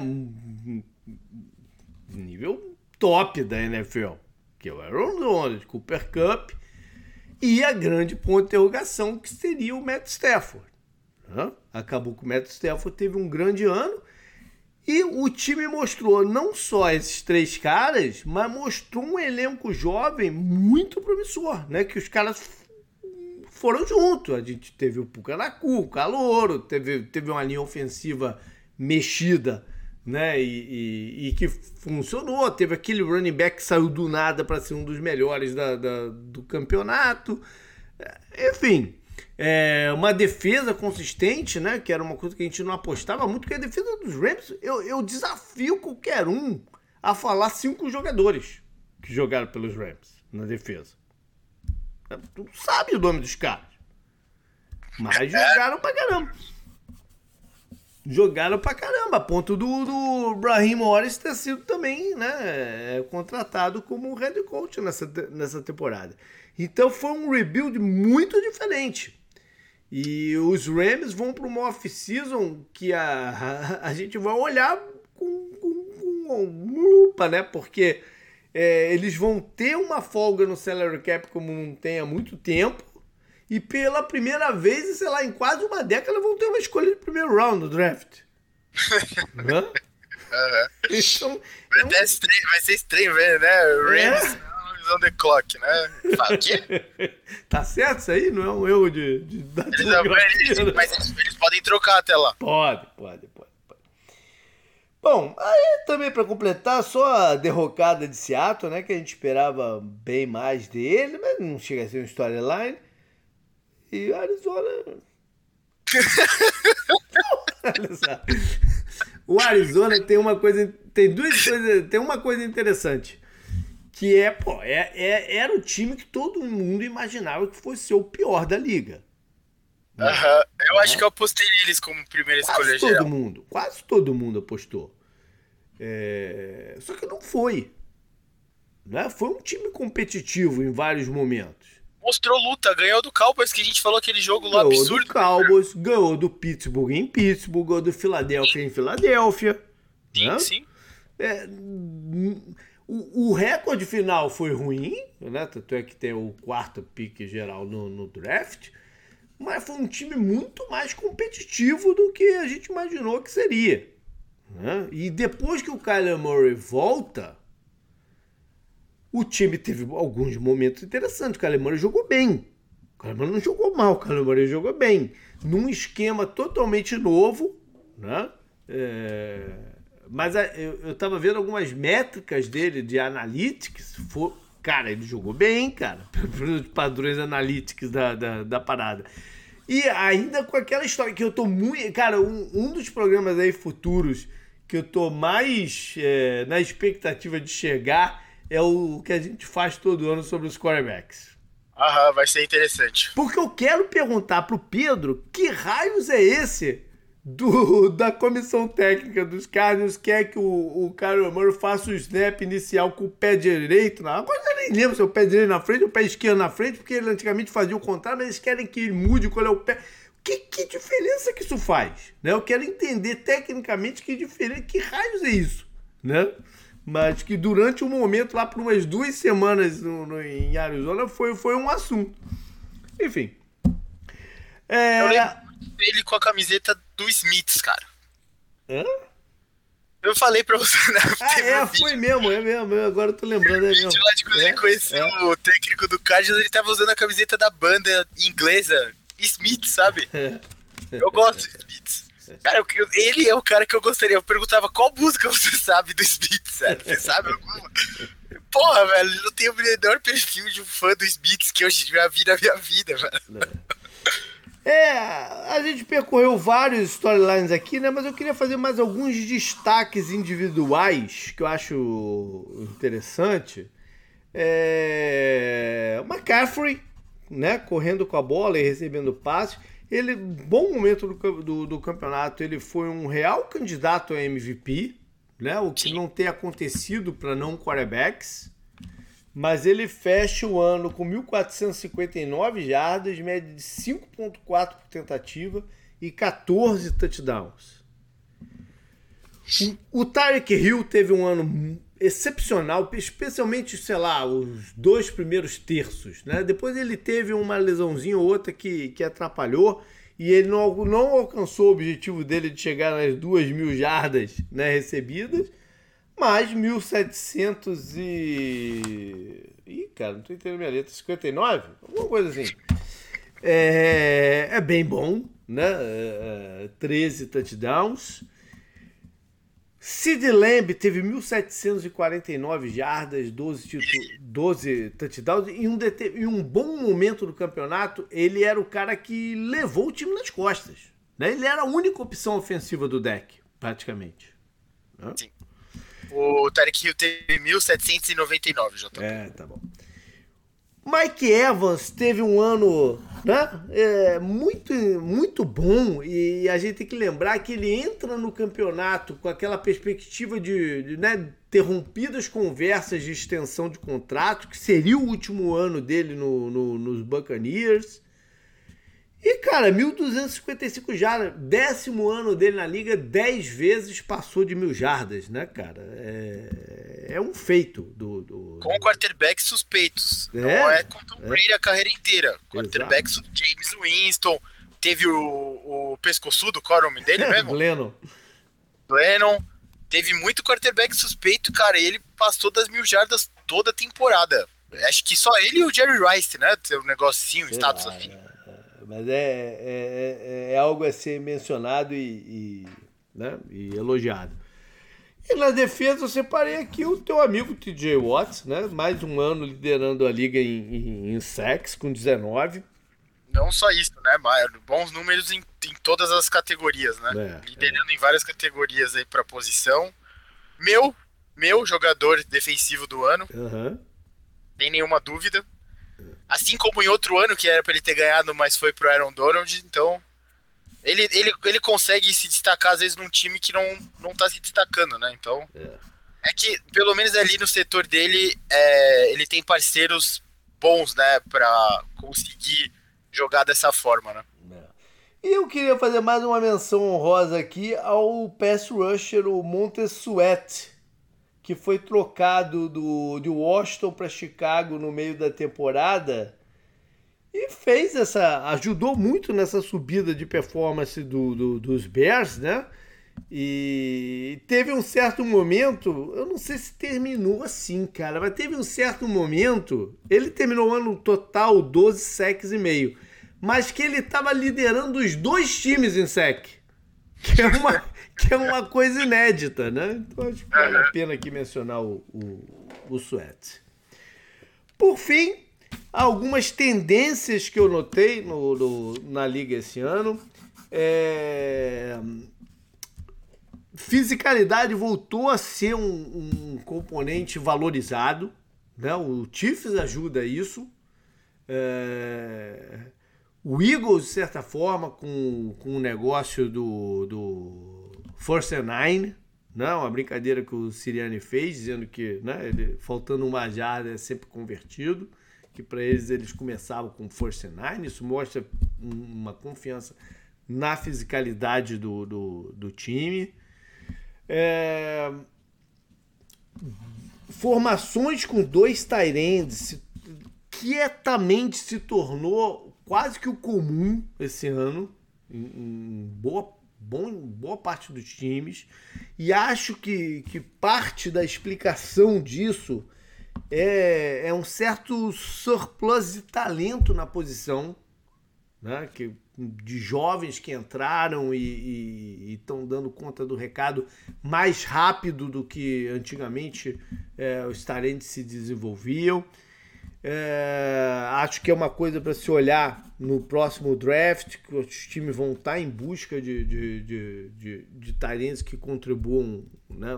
nível top da NFL, que é o Aaron Donald, Cooper Cup e a grande ponto de interrogação que seria o Matt Stafford. Acabou que o Matt Stafford teve um grande ano e o time mostrou não só esses três caras, mas mostrou um elenco jovem muito promissor, né? Que os caras foram juntos. A gente teve o Pucanacu, o Calouro, teve, teve uma linha ofensiva mexida, né? E, e, e, que funcionou. Teve aquele running back que saiu do nada para ser um dos melhores da, da, do campeonato. Enfim, é, uma defesa consistente, né? Que era uma coisa que a gente não apostava muito, que a defesa dos Rams, eu, eu desafio qualquer um a falar cinco jogadores que jogaram pelos Rams na defesa. Tu sabe o nome dos caras. Mas jogaram pra caramba. Jogaram pra caramba, a ponto do, do Brahim Morris ter sido também né, contratado como head coach nessa, nessa temporada. Então foi um rebuild muito diferente. E os Rams vão para uma off-season que a, a, a, gente vai olhar com, com, com lupa, né? Porque é, eles vão ter uma folga no salary cap como não tem há muito tempo. E pela primeira vez, sei lá, em quase uma década, vão ter uma escolha de primeiro round no draft. Hã?
Uhum. Então, vai, é um... estranho, vai ser estranho ver, né? Rams é on the clock, né? Fala, quê?
tá certo isso aí? Não é um erro de. de
eles, não, eles, né? mas eles, eles, podem trocar até lá.
Pode, pode, pode. pode. Bom, aí também para completar, só a derrocada de Seattle, né? Que a gente esperava bem mais dele, mas não chega a ser um storyline. E Arizona. o Arizona tem uma coisa. Tem duas coisas. Tem uma coisa interessante que é, pô, é, é, era o time que todo mundo imaginava que fosse ser o pior da liga.
Né? Eu acho que eu apostei neles como primeira
quase
escolha
todo geral. mundo, quase todo mundo apostou. É... Só que não foi. Né? Foi um time competitivo em vários momentos.
Mostrou luta, ganhou do Cowboys, que a gente falou aquele jogo lá ganhou absurdo.
Ganhou do Cowboys, ganhou do Pittsburgh em Pittsburgh, ganhou do Philadelphia em Filadélfia.
Sim, né? sim.
É, o, o recorde final foi ruim, né? Tanto é que tem o quarto pique geral no, no draft, mas foi um time muito mais competitivo do que a gente imaginou que seria. Né? E depois que o Kyler Murray volta, o time teve alguns momentos interessantes. O Kyler Murray jogou bem. O Kyler Murray não jogou mal, o Kyler Murray jogou bem. Num esquema totalmente novo, né? É mas eu, eu tava vendo algumas métricas dele de analytics. For, cara, ele jogou bem, cara, pelos padrões analytics da, da, da, parada. E ainda com aquela história que eu tô muito. Cara, um, um dos programas aí futuros que eu tô mais é, na expectativa de chegar é o que a gente faz todo ano sobre os quarterbacks.
Aham, vai ser interessante.
Porque eu quero perguntar pro Pedro que raios é esse do, da comissão técnica dos Cardinals quer que o, o Kyler Murray faça o snap inicial com o pé direito. Não, agora eu nem lembro se é o pé direito na frente ou o pé esquerdo na frente, porque ele antigamente fazia o contrário, mas eles querem que ele mude qual é o pé. Que, que diferença que isso faz? Né? Eu quero entender tecnicamente que diferença, que raios é isso, né? Mas que durante um momento, lá por umas duas semanas no, no, em Arizona, foi, foi um assunto. Enfim.
É... Eu ele com a camiseta do Smiths, cara.
Hã?
Eu falei pra você, né?
Ah, é, foi mesmo, é mesmo. Agora eu tô lembrando, é mesmo.
Lá de quando é, ele conheceu é. o técnico do Cardinals, ele tava usando a camiseta da banda inglesa Smith, sabe? É. Eu gosto de Smiths. Cara, ele é o cara que eu gostaria. Eu perguntava qual música você sabe do Smiths, velho. Você sabe alguma? Porra, velho, eu não tenho o melhor perfil de um fã do Smiths que eu já vi na minha vida, velho.
É, a gente percorreu vários storylines aqui, né? Mas eu queria fazer mais alguns destaques individuais que eu acho interessante. É... McCaffrey, né? Correndo com a bola e recebendo passes. Ele, bom momento do, do, do, campeonato, ele foi um real candidato a MVP, né? O que Sim. não tem acontecido para não quarterbacks. Mas ele fecha o ano com 1.459 jardas, média de 5.4 por tentativa e 14 touchdowns. O, Tyreek Hill teve um ano excepcional, especialmente, sei lá, os dois primeiros terços. Né? Depois ele teve uma lesãozinha ou outra que, que atrapalhou e ele não, não alcançou o objetivo dele de chegar nas duas mil jardas né, recebidas, mas 1700 e... Ih, cara, não tô entendendo minha letra. 59? Alguma coisa assim. É, é bem bom, né? É, 13 é, touchdowns. Sid Lamb teve 1.749 jardas, 12, 12 touchdowns e um, em um bom momento do campeonato, ele era o cara que levou o time nas costas. Né? Ele era a única opção ofensiva do deck, praticamente.
Né? Sim. O Tarek Hill teve 1.799, já
É, tá bom. Mike Evans teve um ano né, é, muito, muito bom e a gente tem que lembrar que ele entra no campeonato com aquela perspectiva de, de né, interrompidas conversas de extensão de contrato, que seria o último ano dele no, no, nos Buccaneers. E, cara, 1.255 jardas, décimo ano dele na liga, 10 vezes passou de mil jardas, né, cara? É, é um feito do. do...
Com quarterbacks suspeitos. É, não é com Tom Brady é. a carreira inteira. Quarterbacks James Winston, teve o, o pescoçudo, qual é o nome dele mesmo?
Lennon.
Lennon. Teve muito quarterback suspeito, cara, e ele passou das mil jardas toda a temporada. Acho que só ele e o Jerry Rice, né? Um negocinho, Sei status lá, assim. É
mas é, é, é, é, algo a ser mencionado e, e, né, e elogiado. E na defesa eu separei aqui o teu amigo TJ Watts, né? Mais um ano liderando a liga em, em, em sacks com 19.
Não só isso, né? Bons números em, em todas as categorias, né? É, liderando é. em várias categorias aí para posição. Meu, meu jogador defensivo do ano.
Uhum.
Sem nenhuma dúvida. Assim como em outro ano que era para ele ter ganhado, mas foi pro Aaron Donald, então ele, ele, ele consegue se destacar às vezes num time que não, não tá se destacando, né? Então é, é que pelo menos ali no setor dele é, ele tem parceiros bons, né, para conseguir jogar dessa forma, né? É.
E eu queria fazer mais uma menção honrosa aqui ao pass rusher, o Montez Sweat, que foi trocado do, de Washington para Chicago no meio da temporada e fez essa. ajudou muito nessa subida de performance do, do, dos Bears, né? E teve um certo momento, eu não sei se terminou assim, cara, mas teve um certo momento, ele terminou o ano total 12 sacks e meio, mas que ele estava liderando os dois times em sec. Que é uma, que é uma coisa inédita, né? Então acho que vale a pena aqui mencionar o, o, o Sweat. Por fim, algumas tendências que eu notei no, no na liga esse ano. É... Fisicalidade voltou a ser um, um, componente valorizado. Né? O Chiefs ajuda isso. É... O Eagles, de certa forma, com, com o negócio do, do Force Nine, né? uma brincadeira que o Siriani fez, dizendo que né, ele, faltando uma jarda é sempre convertido, que para eles eles começavam com Force Nine, isso mostra uma confiança na fisicalidade do, do, do time. É... Formações com dois Tyrands quietamente se tornou quase que o comum esse ano, em, em boa bom, boa parte dos times. E acho que, que parte da explicação disso é, é um certo surplus de talento na posição. Né? Que de jovens que entraram e estão dando conta do recado mais rápido do que antigamente é, os talentos se desenvolviam. É, acho que é uma coisa para se olhar no próximo draft, que os times vão estar tá em busca de, de, de, de, de talentos que contribuam né,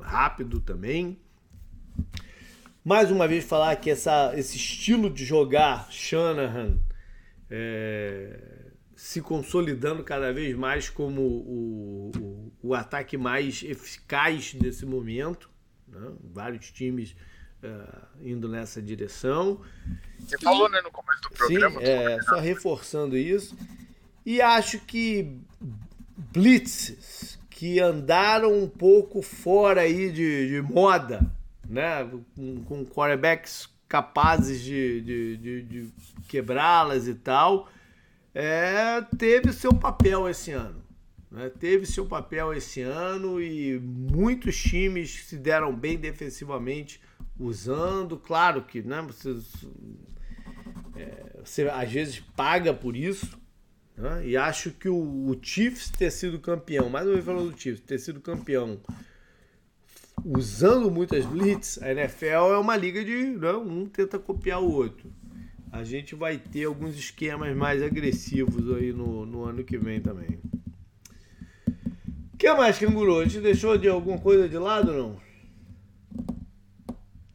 rápido também. Mais uma vez falar que essa, esse estilo de jogar Shanahan é, se consolidando cada vez mais como o, o, o ataque mais eficaz desse momento. Né? Vários times uh, indo nessa direção.
Você e, falou né, no começo do programa.
Sim, é, só reforçando isso. E acho que blitzes que andaram um pouco fora aí de, de moda, né? com, com quarterbacks capazes de, de, de, de quebrá-las e tal, é, teve seu papel esse ano. Né? Teve seu papel esse ano e muitos times se deram bem defensivamente usando. Claro que né, você, é, você às vezes paga por isso. Né? E acho que o, o Chiefs ter sido campeão, mais uma vez falando do Chiefs, ter sido campeão usando muitas blitz, a NFL é uma liga de né, um tenta copiar o outro. A gente vai ter alguns esquemas mais agressivos aí no, no ano que vem também. O que mais, Canguru? A gente deixou de alguma coisa de lado não?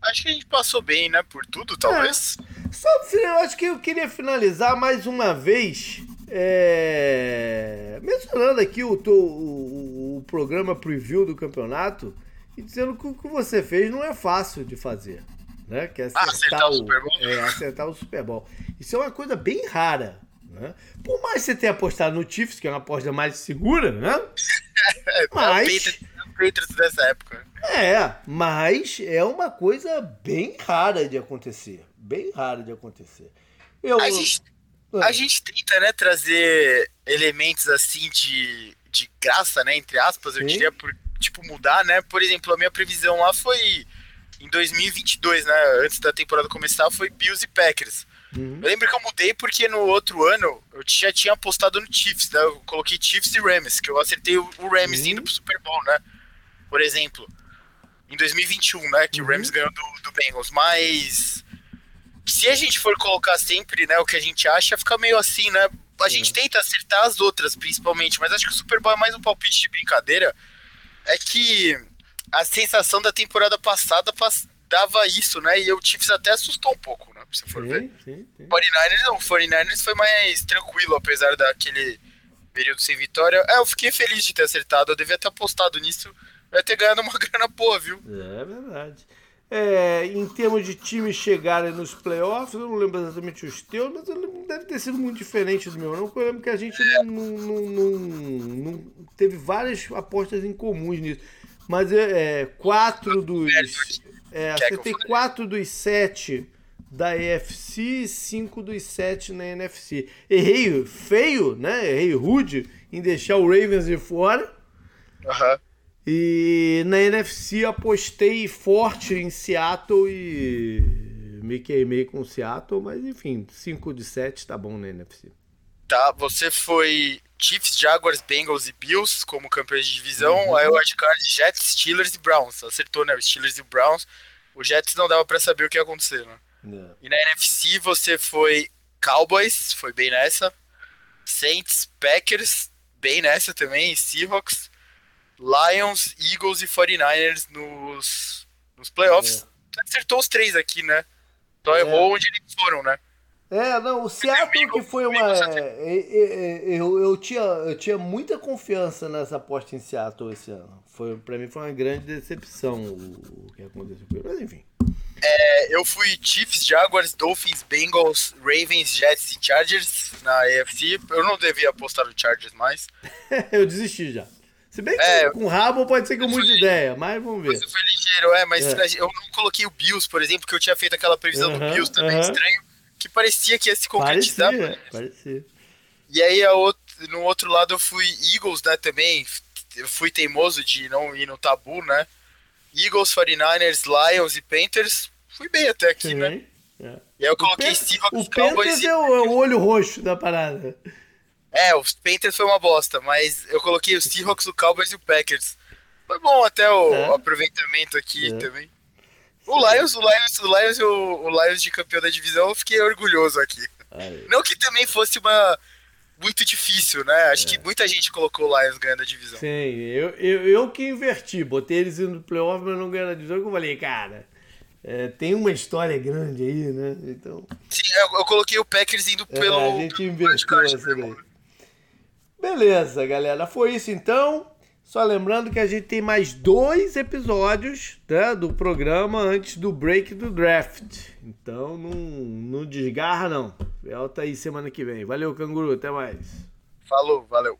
Acho que a gente passou bem, né? Por tudo, talvez.
É. Só, eu acho que eu queria finalizar mais uma vez. É... Mencionando aqui o, o, o programa preview do campeonato e dizendo que o que você fez não é fácil de fazer. Né? Que é
ah, acertar, ah, acertar o, o Super Bowl.
É, acertar o Super Bowl. Isso é uma coisa bem rara. Né? Por mais que você tenha apostado no Chiefs, que é uma aposta mais segura, né?
É, mas. Patriots dessa época.
É, mas é uma coisa bem rara de acontecer. Bem rara de acontecer.
Eu... A, gente, a ah. gente tenta, né, trazer elementos assim de, de graça, né? Entre aspas, eu Sim. diria, por tipo, mudar, né? Por exemplo, a minha previsão lá foi em 2022, né? Antes da temporada começar, foi Bills e Packers. Uhum. Eu lembro que eu mudei porque no outro ano eu já tinha apostado no Chiefs, né? Eu coloquei Chiefs e Rams, que eu acertei o Rams uhum. indo pro Super Bowl, né? Por exemplo. Em 2021, né? Que uhum. o Rams ganhou do, do Bengals. Mas se a gente for colocar sempre, né, o que a gente acha, fica meio assim, né? A gente tenta acertar as outras, principalmente, mas acho que o Super Bowl é mais um palpite de brincadeira é que a sensação da temporada passada dava isso, né? E o Chiefs até assustou um pouco, né? Se for sim, ver. Sim, sim. 49ers não, o 49ers foi mais tranquilo, apesar daquele período sem vitória. É, eu fiquei feliz de ter acertado, eu devia ter apostado nisso, vai ter ganhado uma grana boa, viu?
É verdade. É, em termos de times chegarem nos playoffs, eu não lembro exatamente os teus, mas deve ter sido muito diferente do meu, não. Eu lembro que a gente não, não, não, não teve várias apostas em comuns nisso. Mas é, é quatro dos. É, acertei quatro dos sete da EFC e cinco dos sete na NFC. Errei feio, né? Errei rude em deixar o Ravens de fora.
Aham. Uhum.
E na NFC apostei forte em Seattle e me queimei com Seattle, mas enfim, 5 de 7 tá bom na NFC.
Tá, você foi Chiefs, Jaguars, Bengals e Bills como campeões de divisão, uhum. aí o wildcard Jets, Steelers e Browns. Acertou, né? Steelers e Browns. O Jets não dava para saber o que ia acontecer, né? Yeah. E na NFC você foi Cowboys, foi bem nessa. Saints, Packers, bem nessa também, Seahawks. Lions, Eagles e 49ers nos, nos playoffs. É. Acertou os três aqui, né? Só é. errou onde eles foram, né?
É, não, o Seattle que foi uma. É, é, eu, eu, tinha, eu tinha muita confiança nessa aposta em Seattle esse ano. Foi, pra mim foi uma grande decepção o, o que aconteceu com ele. Mas enfim.
É, eu fui Chiefs, Jaguars, Dolphins, Bengals, Ravens, Jets e Chargers na AFC. Eu não devia apostar no Chargers mais.
eu desisti já. Se bem que é, com rabo pode ser com muita ideia, mas vamos ver.
Você foi ligeiro, é, mas é. eu não coloquei o Bills, por exemplo, que eu tinha feito aquela previsão uh -huh, do Bills também uh -huh. estranho, que parecia que ia se concretizar.
Parecia, parecia.
E aí outro, no outro lado eu fui Eagles, né, também. Eu fui teimoso de não ir no tabu, né? Eagles, 49ers, Lions e Panthers. Fui bem até aqui, Sim, né? É. E aí eu coloquei
o
Seahawks,
O Panthers é, o, é o olho roxo da parada.
É, os Panthers foi uma bosta, mas eu coloquei o Seahawks, o Cowboys e o Packers. Foi bom até o
É.
aproveitamento aqui
É.
também. O Lions, o Lions, o Lions e o, o Lions de campeão da divisão, eu fiquei orgulhoso aqui.
Aí.
Não que também fosse uma muito difícil, né? Acho que muita gente colocou o Lions ganhando a divisão.
Sim, eu, eu, eu que inverti, botei eles indo no playoff, mas não ganhando a divisão, eu falei, cara, é, tem uma história grande aí, né? Então,
Sim, eu, eu coloquei o Packers indo
é,
pelo.
a gente invertiu essa
né?
daí. Beleza, galera, foi isso então. Só lembrando que a gente tem mais dois episódios né, do programa antes do break do draft. Então não, não desgarra, não. Volta aí semana que vem. Valeu, canguru. Até mais.
Falou, valeu.